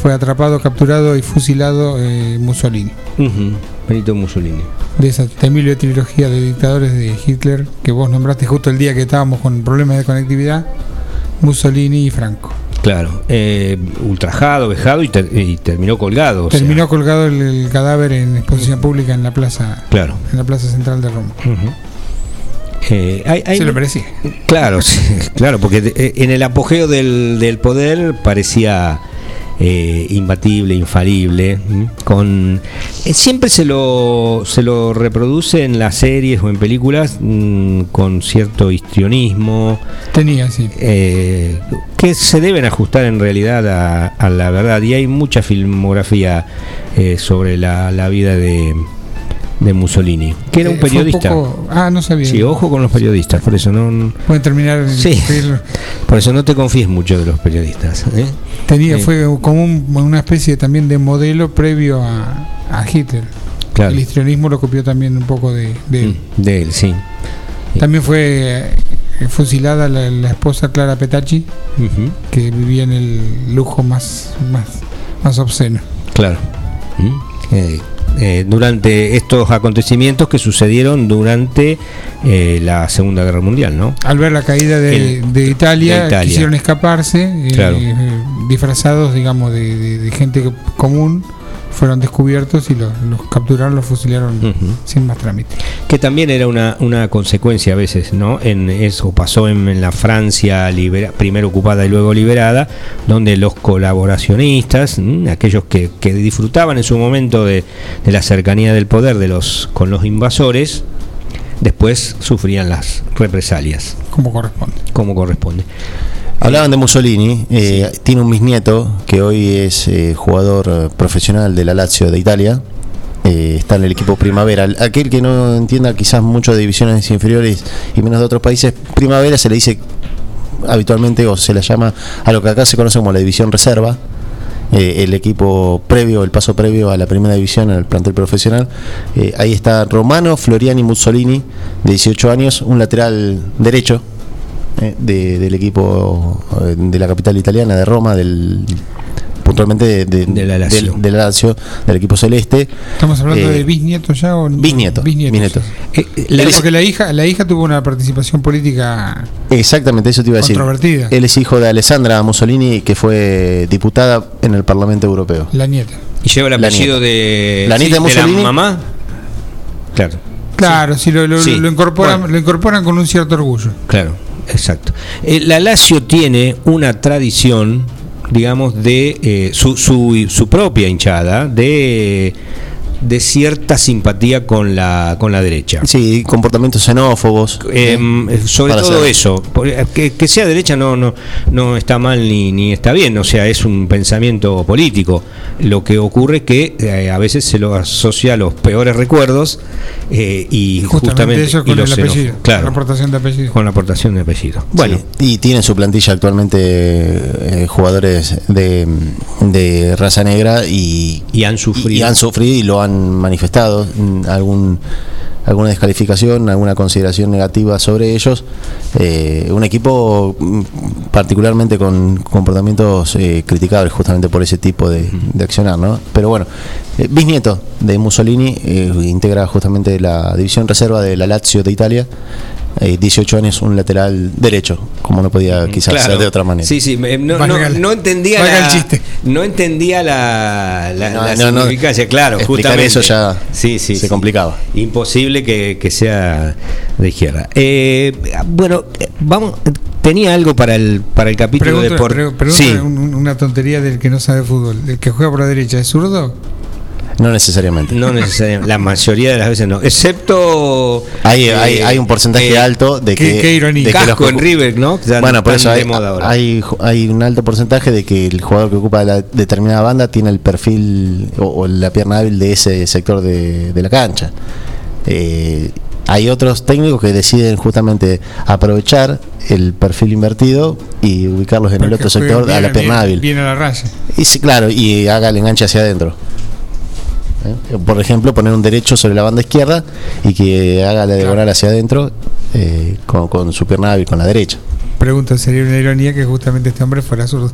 Fue atrapado, capturado y fusilado eh, Mussolini. Ujú, Benito Mussolini. De esa temible trilogía de dictadores de Hitler que vos nombraste justo el día que estábamos con problemas de conectividad. Mussolini y Franco. Claro, eh, ultrajado, vejado y, ter- y terminó colgado. o sea, Terminó colgado el, el cadáver en exposición pública en la plaza, Claro. en la plaza central de Roma. Eh, hay- hay- Se lo merecía. Claro, (laughs) sí, claro, porque eh, en el apogeo del, del poder parecía eh, imbatible, infalible. Con eh, siempre se lo se lo reproduce en las series o en películas mm, con cierto histrionismo. Tenía, sí. eh, que se deben ajustar en realidad a, a la verdad y hay mucha filmografía sobre la, la vida de, de Mussolini que era un Eh, periodista poco- ah, no sabía. Sí, ojo con los periodistas, por eso no. Pueden terminar en Sí. Por eso no te confíes mucho de los periodistas. ¿eh? Tenía, Eh, fue como un- una especie también de modelo previo a, a Hitler. Claro. El histrionismo lo copió también un poco de, de él. Mm, De él, sí. También fue eh, fusilada la, la esposa Clara Petacci, que vivía en el lujo más, más, más obsceno. Claro. Mm, eh, durante estos acontecimientos que sucedieron durante eh, la Segunda Guerra Mundial, ¿no? Al ver la caída de, El- de Italia, de Italia. quisieron escaparse, eh, Claro. eh, disfrazados, digamos, de, de- de gente común, fueron descubiertos y los, los capturaron, los fusilaron sin más trámite. Que también era una, una consecuencia a veces, ¿no? En eso pasó en, en la Francia libera- primero ocupada y luego liberada, donde los colaboracionistas, ¿m? aquellos que, que disfrutaban en su momento de, de la cercanía del poder de los con los invasores, después sufrían las represalias, Como corresponde. como corresponde. Hablaban de Mussolini, eh, tiene un bisnieto que hoy es eh, jugador profesional de la Lazio de Italia, eh, está en el equipo Primavera. Aquel que no entienda quizás mucho de divisiones inferiores y menos de otros países, Primavera se le dice habitualmente o se le llama a lo que acá se conoce como la división reserva. eh, el equipo previo, el paso previo a la primera división el plantel profesional. Eh, ahí está Romano Floriani Mussolini, de 18 años, un lateral derecho, eh, de- del equipo eh, de la capital italiana, de Roma, del puntualmente de, de- De la Lazio. del, del Lazio, del equipo celeste. ¿Estamos hablando Eh, de bisnieto ya o bisnieto, bisnieto. Eh, Pero porque la hija, la hija tuvo una participación política Exactamente, eso te iba a decir. Controvertida. Él es hijo de Alessandra Mussolini, que fue diputada en el Parlamento Europeo. la nieta. Y lleva el La apellido de, La nieta de Mussolini. la mamá. Claro, Claro, si lo, lo- Sí. lo incorporan, Bueno. lo incorporan con un cierto orgullo. claro, exacto. Eh, la Lazio tiene una tradición, digamos, de eh, su, su, su propia hinchada, de, de cierta simpatía con la, con la derecha. Sí, comportamientos xenófobos. Eh, sobre Para todo eso, eh, que, que sea derecha no, no, no está mal ni, ni está bien, o sea, es un pensamiento político. Lo que ocurre es que eh, a veces se lo asocia a los peores recuerdos eh, y Justamente, justamente eso y con el los xenófobos. apellido. Claro, La aportación de apellido. con la aportación de apellido. Bueno, Sí, y tiene en su plantilla actualmente eh, jugadores de, de raza negra y, y han sufrido. y han sufrido y lo han han manifestado algún alguna descalificación, alguna consideración negativa sobre ellos. Eh, un equipo mm, particularmente con comportamientos eh, criticables justamente por ese tipo de, de accionar, ¿no? Pero bueno, eh, bisnieto de Mussolini eh, integra justamente la división reserva de la Lazio de Italia. Eh, 18 años, un lateral derecho, como no podía quizás Claro. ser de otra manera. Sí, sí, me- no, no- no entendía la, el chiste. No entendía la, la, No, la no, no. significancia, claro, Explicar justamente. eso ya sí, sí, se sí. complicaba. Imposible que, que sea de izquierda. Eh, bueno, vamos, tenía algo para el para el capítulo Pregunta, de por pre- pregunta sí, un- un- una tontería del que no sabe fútbol. El que juega por la derecha, ¿es zurdo? No necesariamente. no necesariamente, la mayoría de las veces no, excepto Hay, eh, hay, hay un porcentaje eh, alto de que. qué ironía. de que Casco los- en River, ¿no? Ya Bueno, por eso de hay, moda ahora. hay, hay un alto porcentaje de que el jugador que ocupa la determinada banda tiene el perfil o, o la pierna hábil de ese sector de, de la cancha. Eh, hay otros técnicos que deciden justamente aprovechar el perfil invertido y ubicarlos en el otro sector a la pierna bien- hábil. Bien a la raya. Y sí, claro, y haga el enganche hacia adentro. ¿Eh? Por ejemplo, poner un derecho sobre la banda izquierda y que haga la diagonal hacia adentro eh, con, con su pierna hábil, con la derecha. Pregunto, sería una ironía que justamente este hombre fuera zurdo.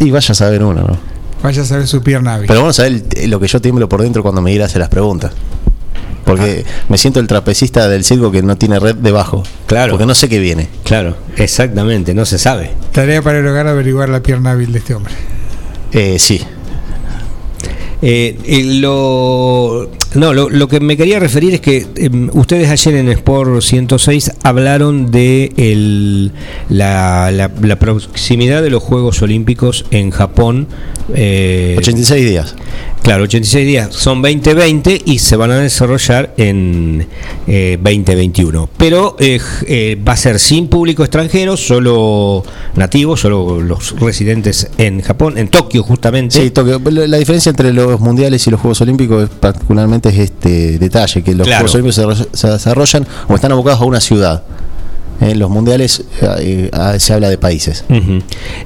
Y vaya a saber uno, ¿no? Vaya a saber su pierna hábil. Pero vamos a ver el- lo que yo tiemblo por dentro cuando me ir a hacer las preguntas. Porque me siento el trapecista del circo que no tiene red debajo. Claro. Porque no sé qué viene. Claro, exactamente, no se sabe. Tarea para el hogar averiguar la pierna hábil de este hombre. Eh, sí. Eh, eh, lo, no, lo, lo que me quería referir es que em, ustedes ayer en Sport 106 hablaron de el, la, la- la proximidad de los Juegos Olímpicos en Japón. eh, 86 días. Claro, 86 días son 2020 y se van a desarrollar en eh, 2021. Pero eh, eh, va a ser sin público extranjero, solo nativos, solo los residentes en Japón, en Tokio justamente. Sí, Tokio. La diferencia entre los mundiales y los Juegos Olímpicos es particularmente es este detalle, que los Claro. Juegos Olímpicos se desarrollan o están abocados a una ciudad. En los mundiales eh, eh, se habla de países.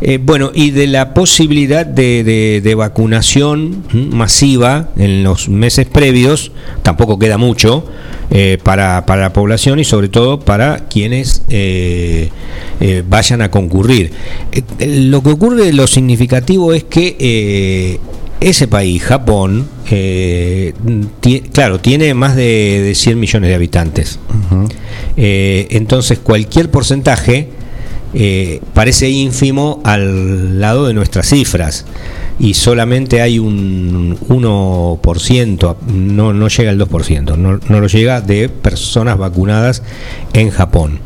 Eh, bueno, y de la posibilidad de, vacunación masiva en los meses previos, tampoco queda mucho eh, para, la población y sobre todo para quienes eh, eh, vayan a concurrir. Eh, eh, lo que ocurre, lo significativo es que eh, ese país, Japón, eh, claro, tiene más de, de 100 millones de habitantes. Eh, entonces, cualquier porcentaje eh, parece ínfimo al lado de nuestras cifras. Y solamente hay un 1%, no, no llega al 2%, no, no lo llega de personas vacunadas en Japón.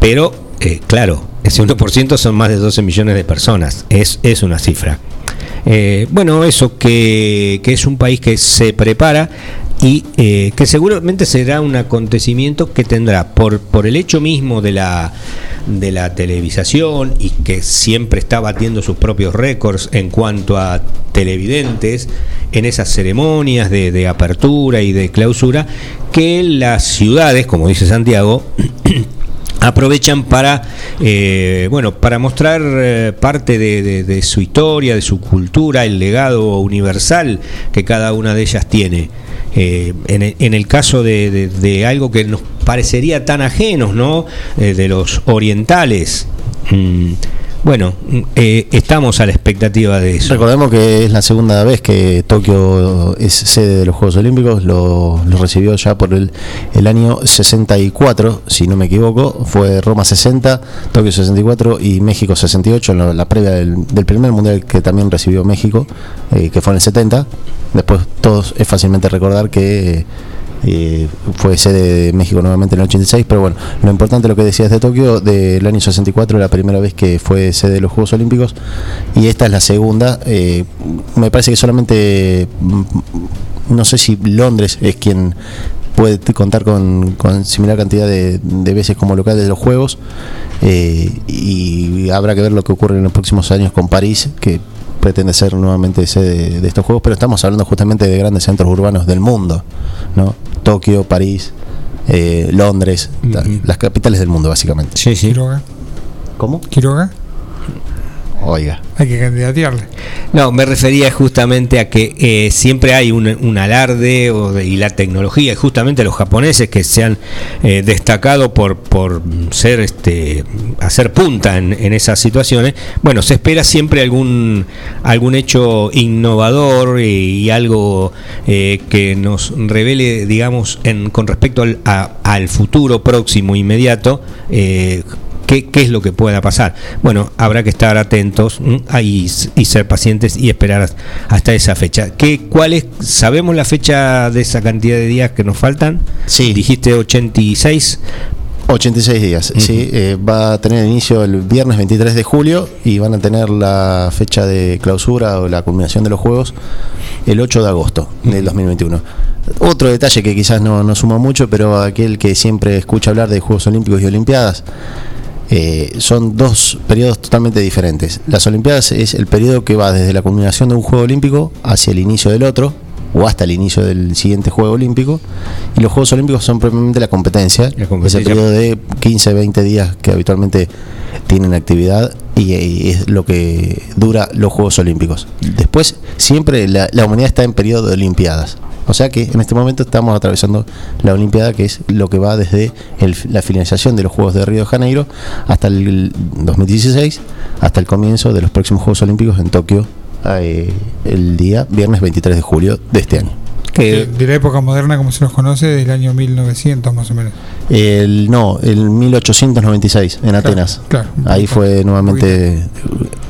Pero, eh, claro, ese 1% son más de 12 millones de personas, es, es una cifra. Eh, bueno, eso, que, es un país que se prepara y eh, que seguramente será un acontecimiento que tendrá, por, por el hecho mismo de la, de la televisación y que siempre está batiendo sus propios récords en cuanto a televidentes en esas ceremonias de, de apertura y de clausura, que las ciudades, como dice Santiago, (clears throat) aprovechan para eh, bueno para mostrar eh, parte de, su historia de su cultura el legado universal que cada una de ellas tiene. Eh, en, el, caso de algo que nos parecería tan ajenos no Eh, de los orientales. Mm, bueno eh, estamos a la expectativa de eso Recordemos que es la segunda vez que Tokio es sede de los Juegos Olímpicos, lo, recibió ya por el, el año 64, si no me equivoco, fue Roma 60, Tokio 64 y México 68, en la, la previa del, del primer mundial que también recibió México, eh, que fue en el 70. Después todos es fácilmente recordar que fue sede de México nuevamente en el 86, pero bueno, lo importante lo que decías de Tokio, del año 64, la primera vez que fue sede de los Juegos Olímpicos, y esta es la segunda. eh, me parece que solamente, mm, no sé si Londres es quien puede contar con, con similar cantidad de, de veces como local de los Juegos, eh, y habrá que ver lo que ocurre en los próximos años con París, que pretende ser nuevamente sede de estos juegos, pero estamos hablando justamente de grandes centros urbanos del mundo, ¿no? Tokio, París, eh, Londres, la- las capitales del mundo básicamente. Sí, sí. Quiroga. ¿Cómo? Quiroga. Oiga. Hay que candidatearle. No, me refería justamente a que eh, siempre hay un, un alarde o de- y la tecnología, y justamente los japoneses que se han eh, destacado por, por ser este hacer punta en, en esas situaciones, bueno, se espera siempre algún algún hecho innovador y, y algo eh, que nos revele, digamos, en, con respecto al, a- al futuro próximo, inmediato, eh, ¿Qué, qué es lo que pueda pasar? Bueno, habrá que estar atentos y, y ser pacientes y esperar as- hasta esa fecha. ¿Qué, cuál es, ¿Sabemos la fecha de esa cantidad de días que nos faltan? Sí. Dijiste 86. 86 días, sí. eh, va a tener inicio el viernes 23 de julio y van a tener la fecha de clausura o la culminación de los juegos el 8 de agosto del 2021. Otro detalle que quizás no, no suma mucho, pero aquel que siempre escucha hablar de Juegos Olímpicos y Olimpiadas, eh, son dos periodos totalmente diferentes. Las Olimpiadas es el periodo que va desde la culminación de un Juego Olímpico hacia el inicio del otro, o hasta el inicio del siguiente Juego Olímpico, y los Juegos Olímpicos son propiamente la competencia, competencia. ese periodo de 15, 20 días que habitualmente tienen actividad y, y es lo que dura los Juegos Olímpicos. Después, siempre la, la humanidad está en periodo de Olimpiadas. O sea que en este momento estamos atravesando la Olimpiada, que es lo que va desde el- la finalización de los Juegos de Río de Janeiro hasta el 2016, hasta el comienzo de los próximos Juegos Olímpicos en Tokio, eh, el día viernes 23 de julio de este año. De, de la época moderna, como se nos conoce, del año 1900 más o menos. El, no, el 1896 en Atenas. claro, Ahí fue nuevamente,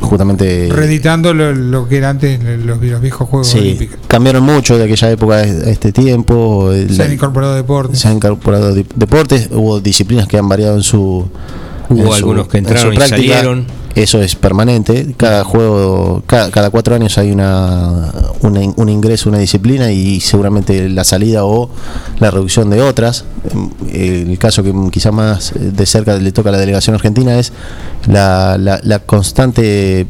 justamente... Reeditando lo, lo que era antes los, los viejos Juegos Sí, Olímpicos. cambiaron mucho de aquella época a este tiempo. Se han incorporado deportes. se han incorporado deportes, hubo disciplinas que han variado en su. Hubo en su- algunos que en su entraron y práctica. salieron. Eso es permanente. Cada juego, cada, cada cuatro años hay una, un ingreso, una disciplina y seguramente la salida o la reducción de otras. Eh, El caso que quizá más de cerca le toca a la delegación argentina es la, la- la constante eh,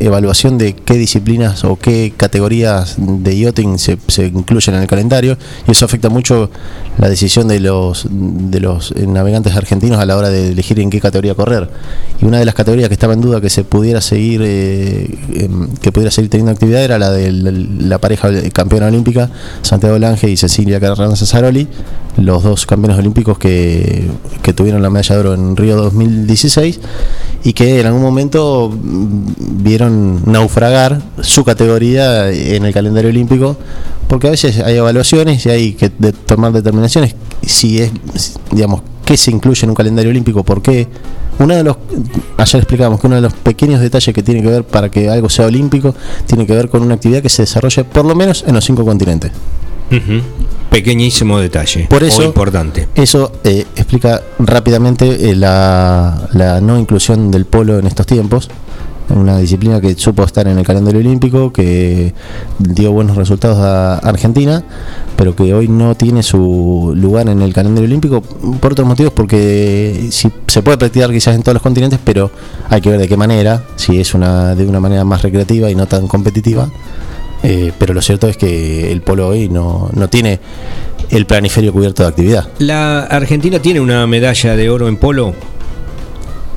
evaluación de qué disciplinas o qué categorías de yachting se, se incluyen en el calendario y eso afecta mucho la decisión de los de los eh, navegantes argentinos a la hora de elegir en qué categoría correr y una de las categorías que estaba en duda que se pudiera seguir eh, em, que pudiera seguir teniendo actividad era la de la, pareja campeona olímpica Santiago Lange y Cecilia Carranza Zaroli los dos campeones olímpicos que, que tuvieron la medalla de oro en Río 2016 y que en algún momento mm, vieron naufragar su categoría en el calendario olímpico porque a veces hay evaluaciones y hay que tomar determinaciones. Si es digamos qué se incluye en un calendario olímpico por qué uno de los ayer explicamos que uno de los pequeños detalles que tiene que ver para que algo sea olímpico tiene que ver con una actividad que se desarrolle por lo menos en los cinco continentes Ujú. Pequeñísimo detalle. por eso o importante. eso eh, explica rápidamente eh, la, la no inclusión del polo en estos tiempos. Una disciplina que supo estar en el calendario olímpico, que dio buenos resultados a Argentina, pero que hoy no tiene su lugar en el calendario olímpico por otros motivos, porque si se puede practicar quizás en todos los continentes, pero hay que ver de qué manera, si es una de una manera más recreativa y no tan competitiva. Eh, pero lo cierto es que el polo hoy no, no tiene el planiferio cubierto de actividad. ¿La Argentina tiene una medalla de oro en polo?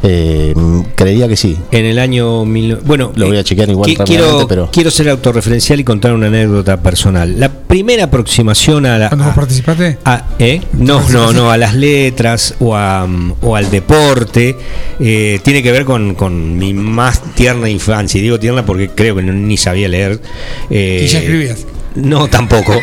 Eh, creería que sí. En el año. Mil... Bueno, Lo voy a chequear igual quiero, pero- quiero ser autorreferencial y contar una anécdota personal. La primera aproximación a la. ¿Cuándo a- participaste? a- ¿eh? No, no, no, a las letras o, a, mm, o al deporte eh, tiene que ver con, con mi más tierna infancia. Y digo tierna porque creo que no- ni sabía leer. eh, y ya escribías. No, tampoco. (laughs)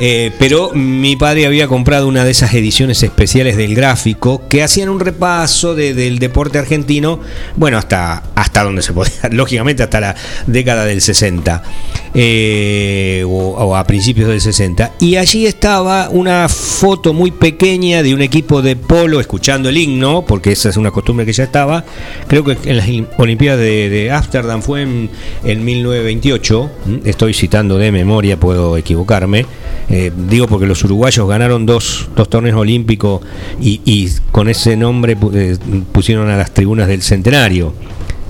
Eh, pero mi padre había comprado una de esas ediciones especiales del gráfico que hacían un repaso de- del deporte argentino, bueno, hasta, hasta donde se podía, (laughs) lógicamente hasta la década del 60 eh, o, o a principios del 60. Y allí estaba una foto muy pequeña de un equipo de polo escuchando el himno, porque esa es una costumbre que ya estaba. Creo que en las Olimpiadas de, Ámsterdam fue en, en 1928. ¿m? Estoy citando de memoria, puedo equivocarme. Eh, digo porque los uruguayos ganaron dos, dos torneos olímpicos y, con ese nombre eh, pusieron a las tribunas del centenario.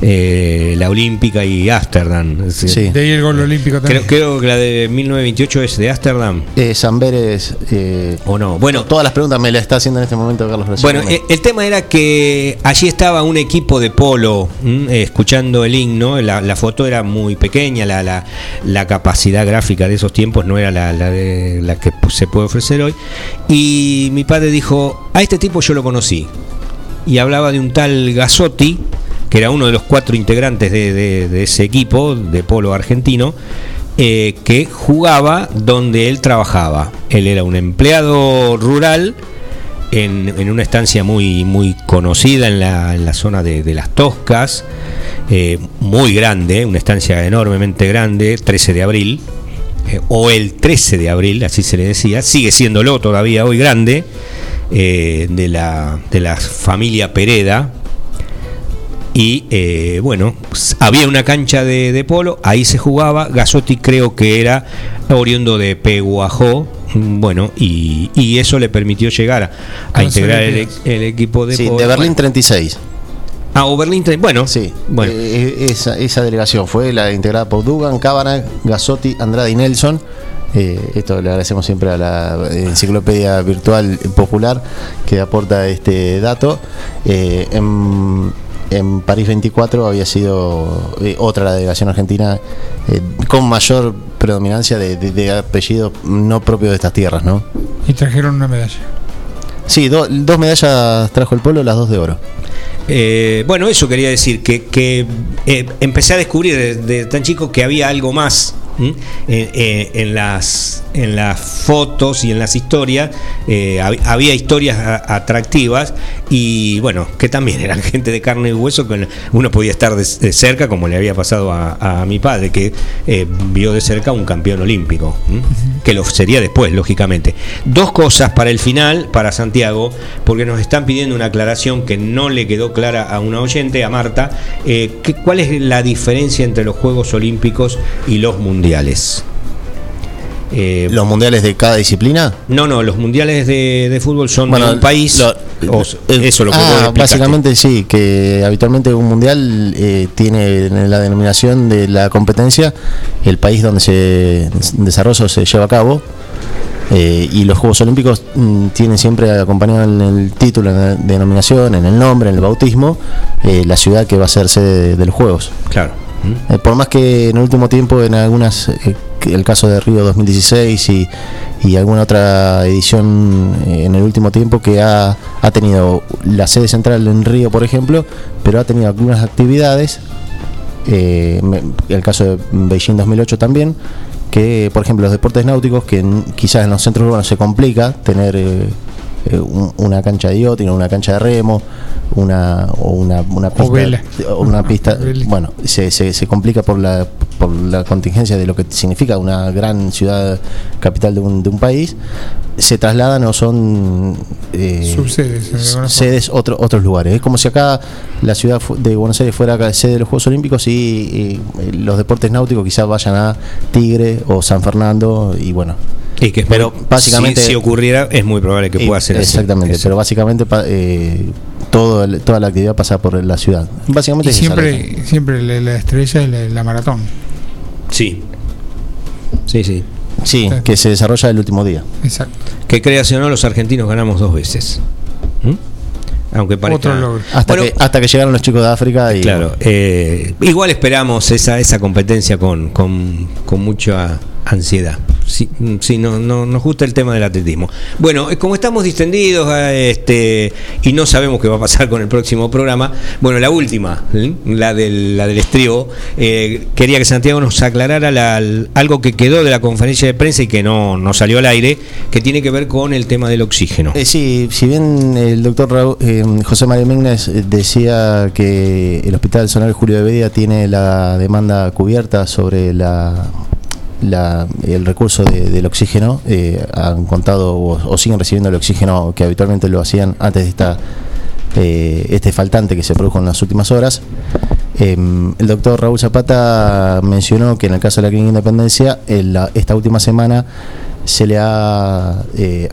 Eh, la Olímpica y Ámsterdam. Decir, De ahí el gol olímpico también. Creo, creo que la de 1928 es de Ámsterdam. Eh, Samberes. Eh, o no. Bueno, todas las preguntas me las está haciendo en este momento Carlos Brasil. Bueno, eh, el tema era que allí estaba un equipo de polo ¿m? Eh, escuchando el himno. La, la foto era muy pequeña, la, la, la capacidad gráfica de esos tiempos no era la, la de, la que se puede ofrecer hoy. Y mi padre dijo: A este tipo yo lo conocí. Y hablaba de un tal Gasotti, que era uno de los cuatro integrantes de, ese equipo de polo argentino. eh, que jugaba donde él trabajaba. Él era un empleado rural en, en una estancia muy, muy conocida en la, zona de, las Toscas, eh, muy grande, una estancia enormemente grande, 13 de abril, eh, o el 13 de abril, así se le decía, sigue siéndolo todavía hoy grande, de, la, de la familia Pereda. Y eh, bueno, había una cancha de, de polo, ahí se jugaba. Gasotti creo que era oriundo de Peguajó. mm, Bueno, y, y eso le permitió llegar a, integrar el, Olimpiadas. el equipo de sí, polo. de Berlín 36. Ah, o Berlín, bueno. Sí, Bueno. eh, esa, esa delegación fue la integrada por Dugan, Cabana, Gasotti, Andrade y Nelson. Eh, esto le agradecemos siempre a la enciclopedia virtual popular que aporta este dato. Eh, en, en París 24 había sido eh, otra la delegación argentina eh, con mayor predominancia de, de- de apellidos no propios de estas tierras, ¿no? Y trajeron una medalla. Sí, do- dos medallas trajo el polo, las dos de oro. Eh, bueno, eso quería decir, que, que, eh, empecé a descubrir desde tan chico que había algo más en, eh, en las, en las fotos y en las historias. eh, hab- había historias atractivas y bueno, que también eran (laughs) gente de carne y hueso, que uno podía estar de, de cerca, como le había pasado a, a mi padre, que eh, vio de cerca un campeón olímpico, que lo sería después, lógicamente. Dos cosas para el final, para Santiago, porque nos están pidiendo una aclaración que no le quedó clara a una oyente, a Marta. eh, que- ¿Cuál es la diferencia entre los Juegos Olímpicos y los Mundiales? Eh, ¿Los mundiales de cada disciplina? no, no, los mundiales de, de fútbol son Bueno, de un país. lo- o- eh, eso lo que ah, básicamente sí, que habitualmente un mundial eh, tiene en la denominación de la competencia el país donde se desarrolla se lleva a cabo. eh, y los Juegos Olímpicos mm, tienen siempre acompañado en el título, en la denominación, en el nombre, en el bautismo, la ciudad que va a ser sede de los Juegos. Claro. Eh, por más que en el último tiempo, en algunas, eh, el caso de Río 2016 y, y alguna otra edición eh, en el último tiempo que ha, ha tenido la sede central en Río, por ejemplo, pero ha tenido algunas actividades, el caso de Beijing 2008 también, que por ejemplo los deportes náuticos, que quizás en los centros urbanos se complica tener eh, un- una cancha de yachting, una cancha de remo, una o una, una pista, vela. o una (laughs) pista bueno, se, se, se complica por la, por la contingencia de lo que significa una gran ciudad capital de un, de un país, se trasladan o son eh, Subsedes, sedes otro- otros lugares. Es como si acá la ciudad de Buenos Aires fuera acá sede de los Juegos Olímpicos y, y, eh, los deportes náuticos quizás vayan a Tigre o San Fernando y bueno. Y que pero muy- básicamente si, si ocurriera, es muy probable que pueda ser así. Exactamente, pero básicamente eh, todo el- toda la actividad pasa por la ciudad. Básicamente Y es esa siempre, siempre la, la estrella es la, la maratón. Sí. Sí, sí. Sí, que se desarrolla el último día. Exacto. Que creas o no, los argentinos ganamos dos veces. ¿Mm? Aunque parezca. Otro logro. Hasta, Bueno, que, hasta que llegaron los chicos de África y Claro, eh, igual esperamos esa, esa competencia con, con, con mucha ansiedad. Sí, no, no, nos gusta el tema del atletismo. Bueno, eh, como estamos distendidos eh, este, y no sabemos qué va a pasar con el próximo programa, bueno, la última, la, del, la del estribo, eh, quería que Santiago nos aclarara la- algo que quedó de la conferencia de prensa y que no, no salió al aire, que tiene que ver con el tema del oxígeno. Eh, sí, si bien el doctor Raúl- eh, José María Megnes eh, decía que el Hospital Zonal Julio de Bedia tiene la demanda cubierta sobre la, la- el recurso de- del oxígeno, eh, han contado o, siguen recibiendo el oxígeno que habitualmente lo hacían antes de esta, eh, este faltante que se produjo en las últimas horas. Eh, el doctor Raúl Zapata mencionó que en el caso de la Clínica Independencia, en la- esta última semana se le ha eh,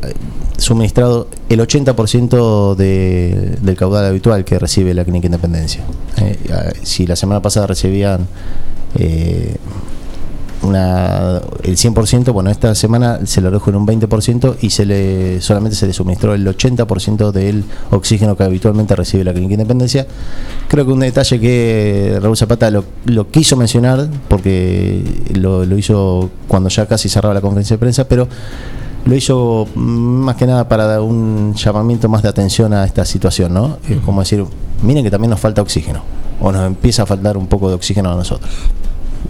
suministrado el 80% de, del caudal habitual que recibe la Clínica Independencia. Si la semana pasada recibían una, el 100%, bueno, esta semana se lo redujo en un 20% y se le solamente se le suministró el 80% del oxígeno que habitualmente recibe la Clínica Independencia. Creo que un detalle que Raúl Zapata lo, quiso mencionar, porque lo, hizo cuando ya casi cerraba la conferencia de prensa, pero lo hizo más que nada para dar un llamamiento más de atención a esta situación, ¿no? Como decir, miren que también nos falta oxígeno, o nos empieza a faltar un poco de oxígeno a nosotros.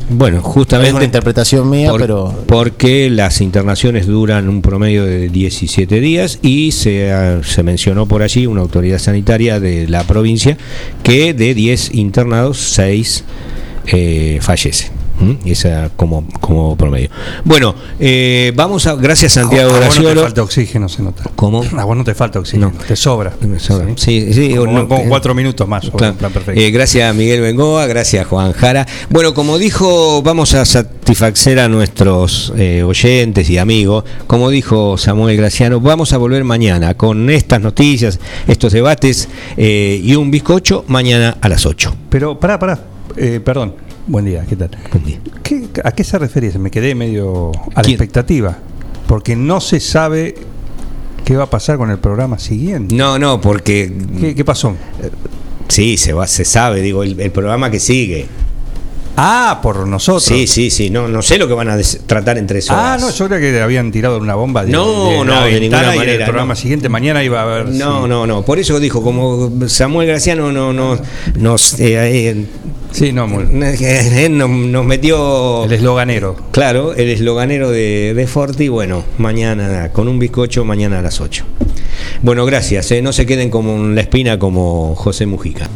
Bueno, justamente. Es una interpretación mía, por- pero. Porque las internaciones duran un promedio de 17 días y se, ah, se mencionó por allí una autoridad sanitaria de la provincia que de 10 internados, 6 eh, fallecen. Esa como, como promedio. Bueno, eh, vamos a. Gracias, Santiago a vos no te falta oxígeno, se nota. ¿Cómo? A (clears throat) vos no te falta oxígeno, te sobra. Me sobra. Sí, sí, Como, no, como eh, cuatro minutos más. Claro. un plan perfecto. Eh, gracias Miguel Bengoa, gracias Juan Jara. Bueno, como dijo, vamos a satisfacer a nuestros eh, oyentes y amigos. Como dijo Samuel Graciano, vamos a volver mañana con estas noticias, estos debates y un bizcocho mañana a las 8. Pero pará, pará. Eh, perdón. Buen día, ¿qué tal? Buen día. ¿Qué- ¿A qué se refería? Me quedé medio a la expectativa. Porque no se sabe qué va a pasar con el programa siguiente. No, no, porque. ¿Qué, qué pasó? Sí, se, va, se sabe, digo, el, el programa que sigue. Ah, por nosotros. Sí, sí, sí, no, no sé lo que van a tratar en tres horas. Ah, no, yo creía que habían tirado una bomba de, No, de no, de ninguna y manera, El programa no. siguiente mañana iba a haber. No, sí. no, no. Por eso dijo, como Samuel Graciano no, no, nos, eh, eh, Sí, no, muy- (laughs) nos, nos metió. El esloganero. Claro, el esloganero de, de Forti. Bueno, mañana con un bizcocho, mañana a las 8. Bueno, gracias. eh, no se queden como en la espina como José Mujica.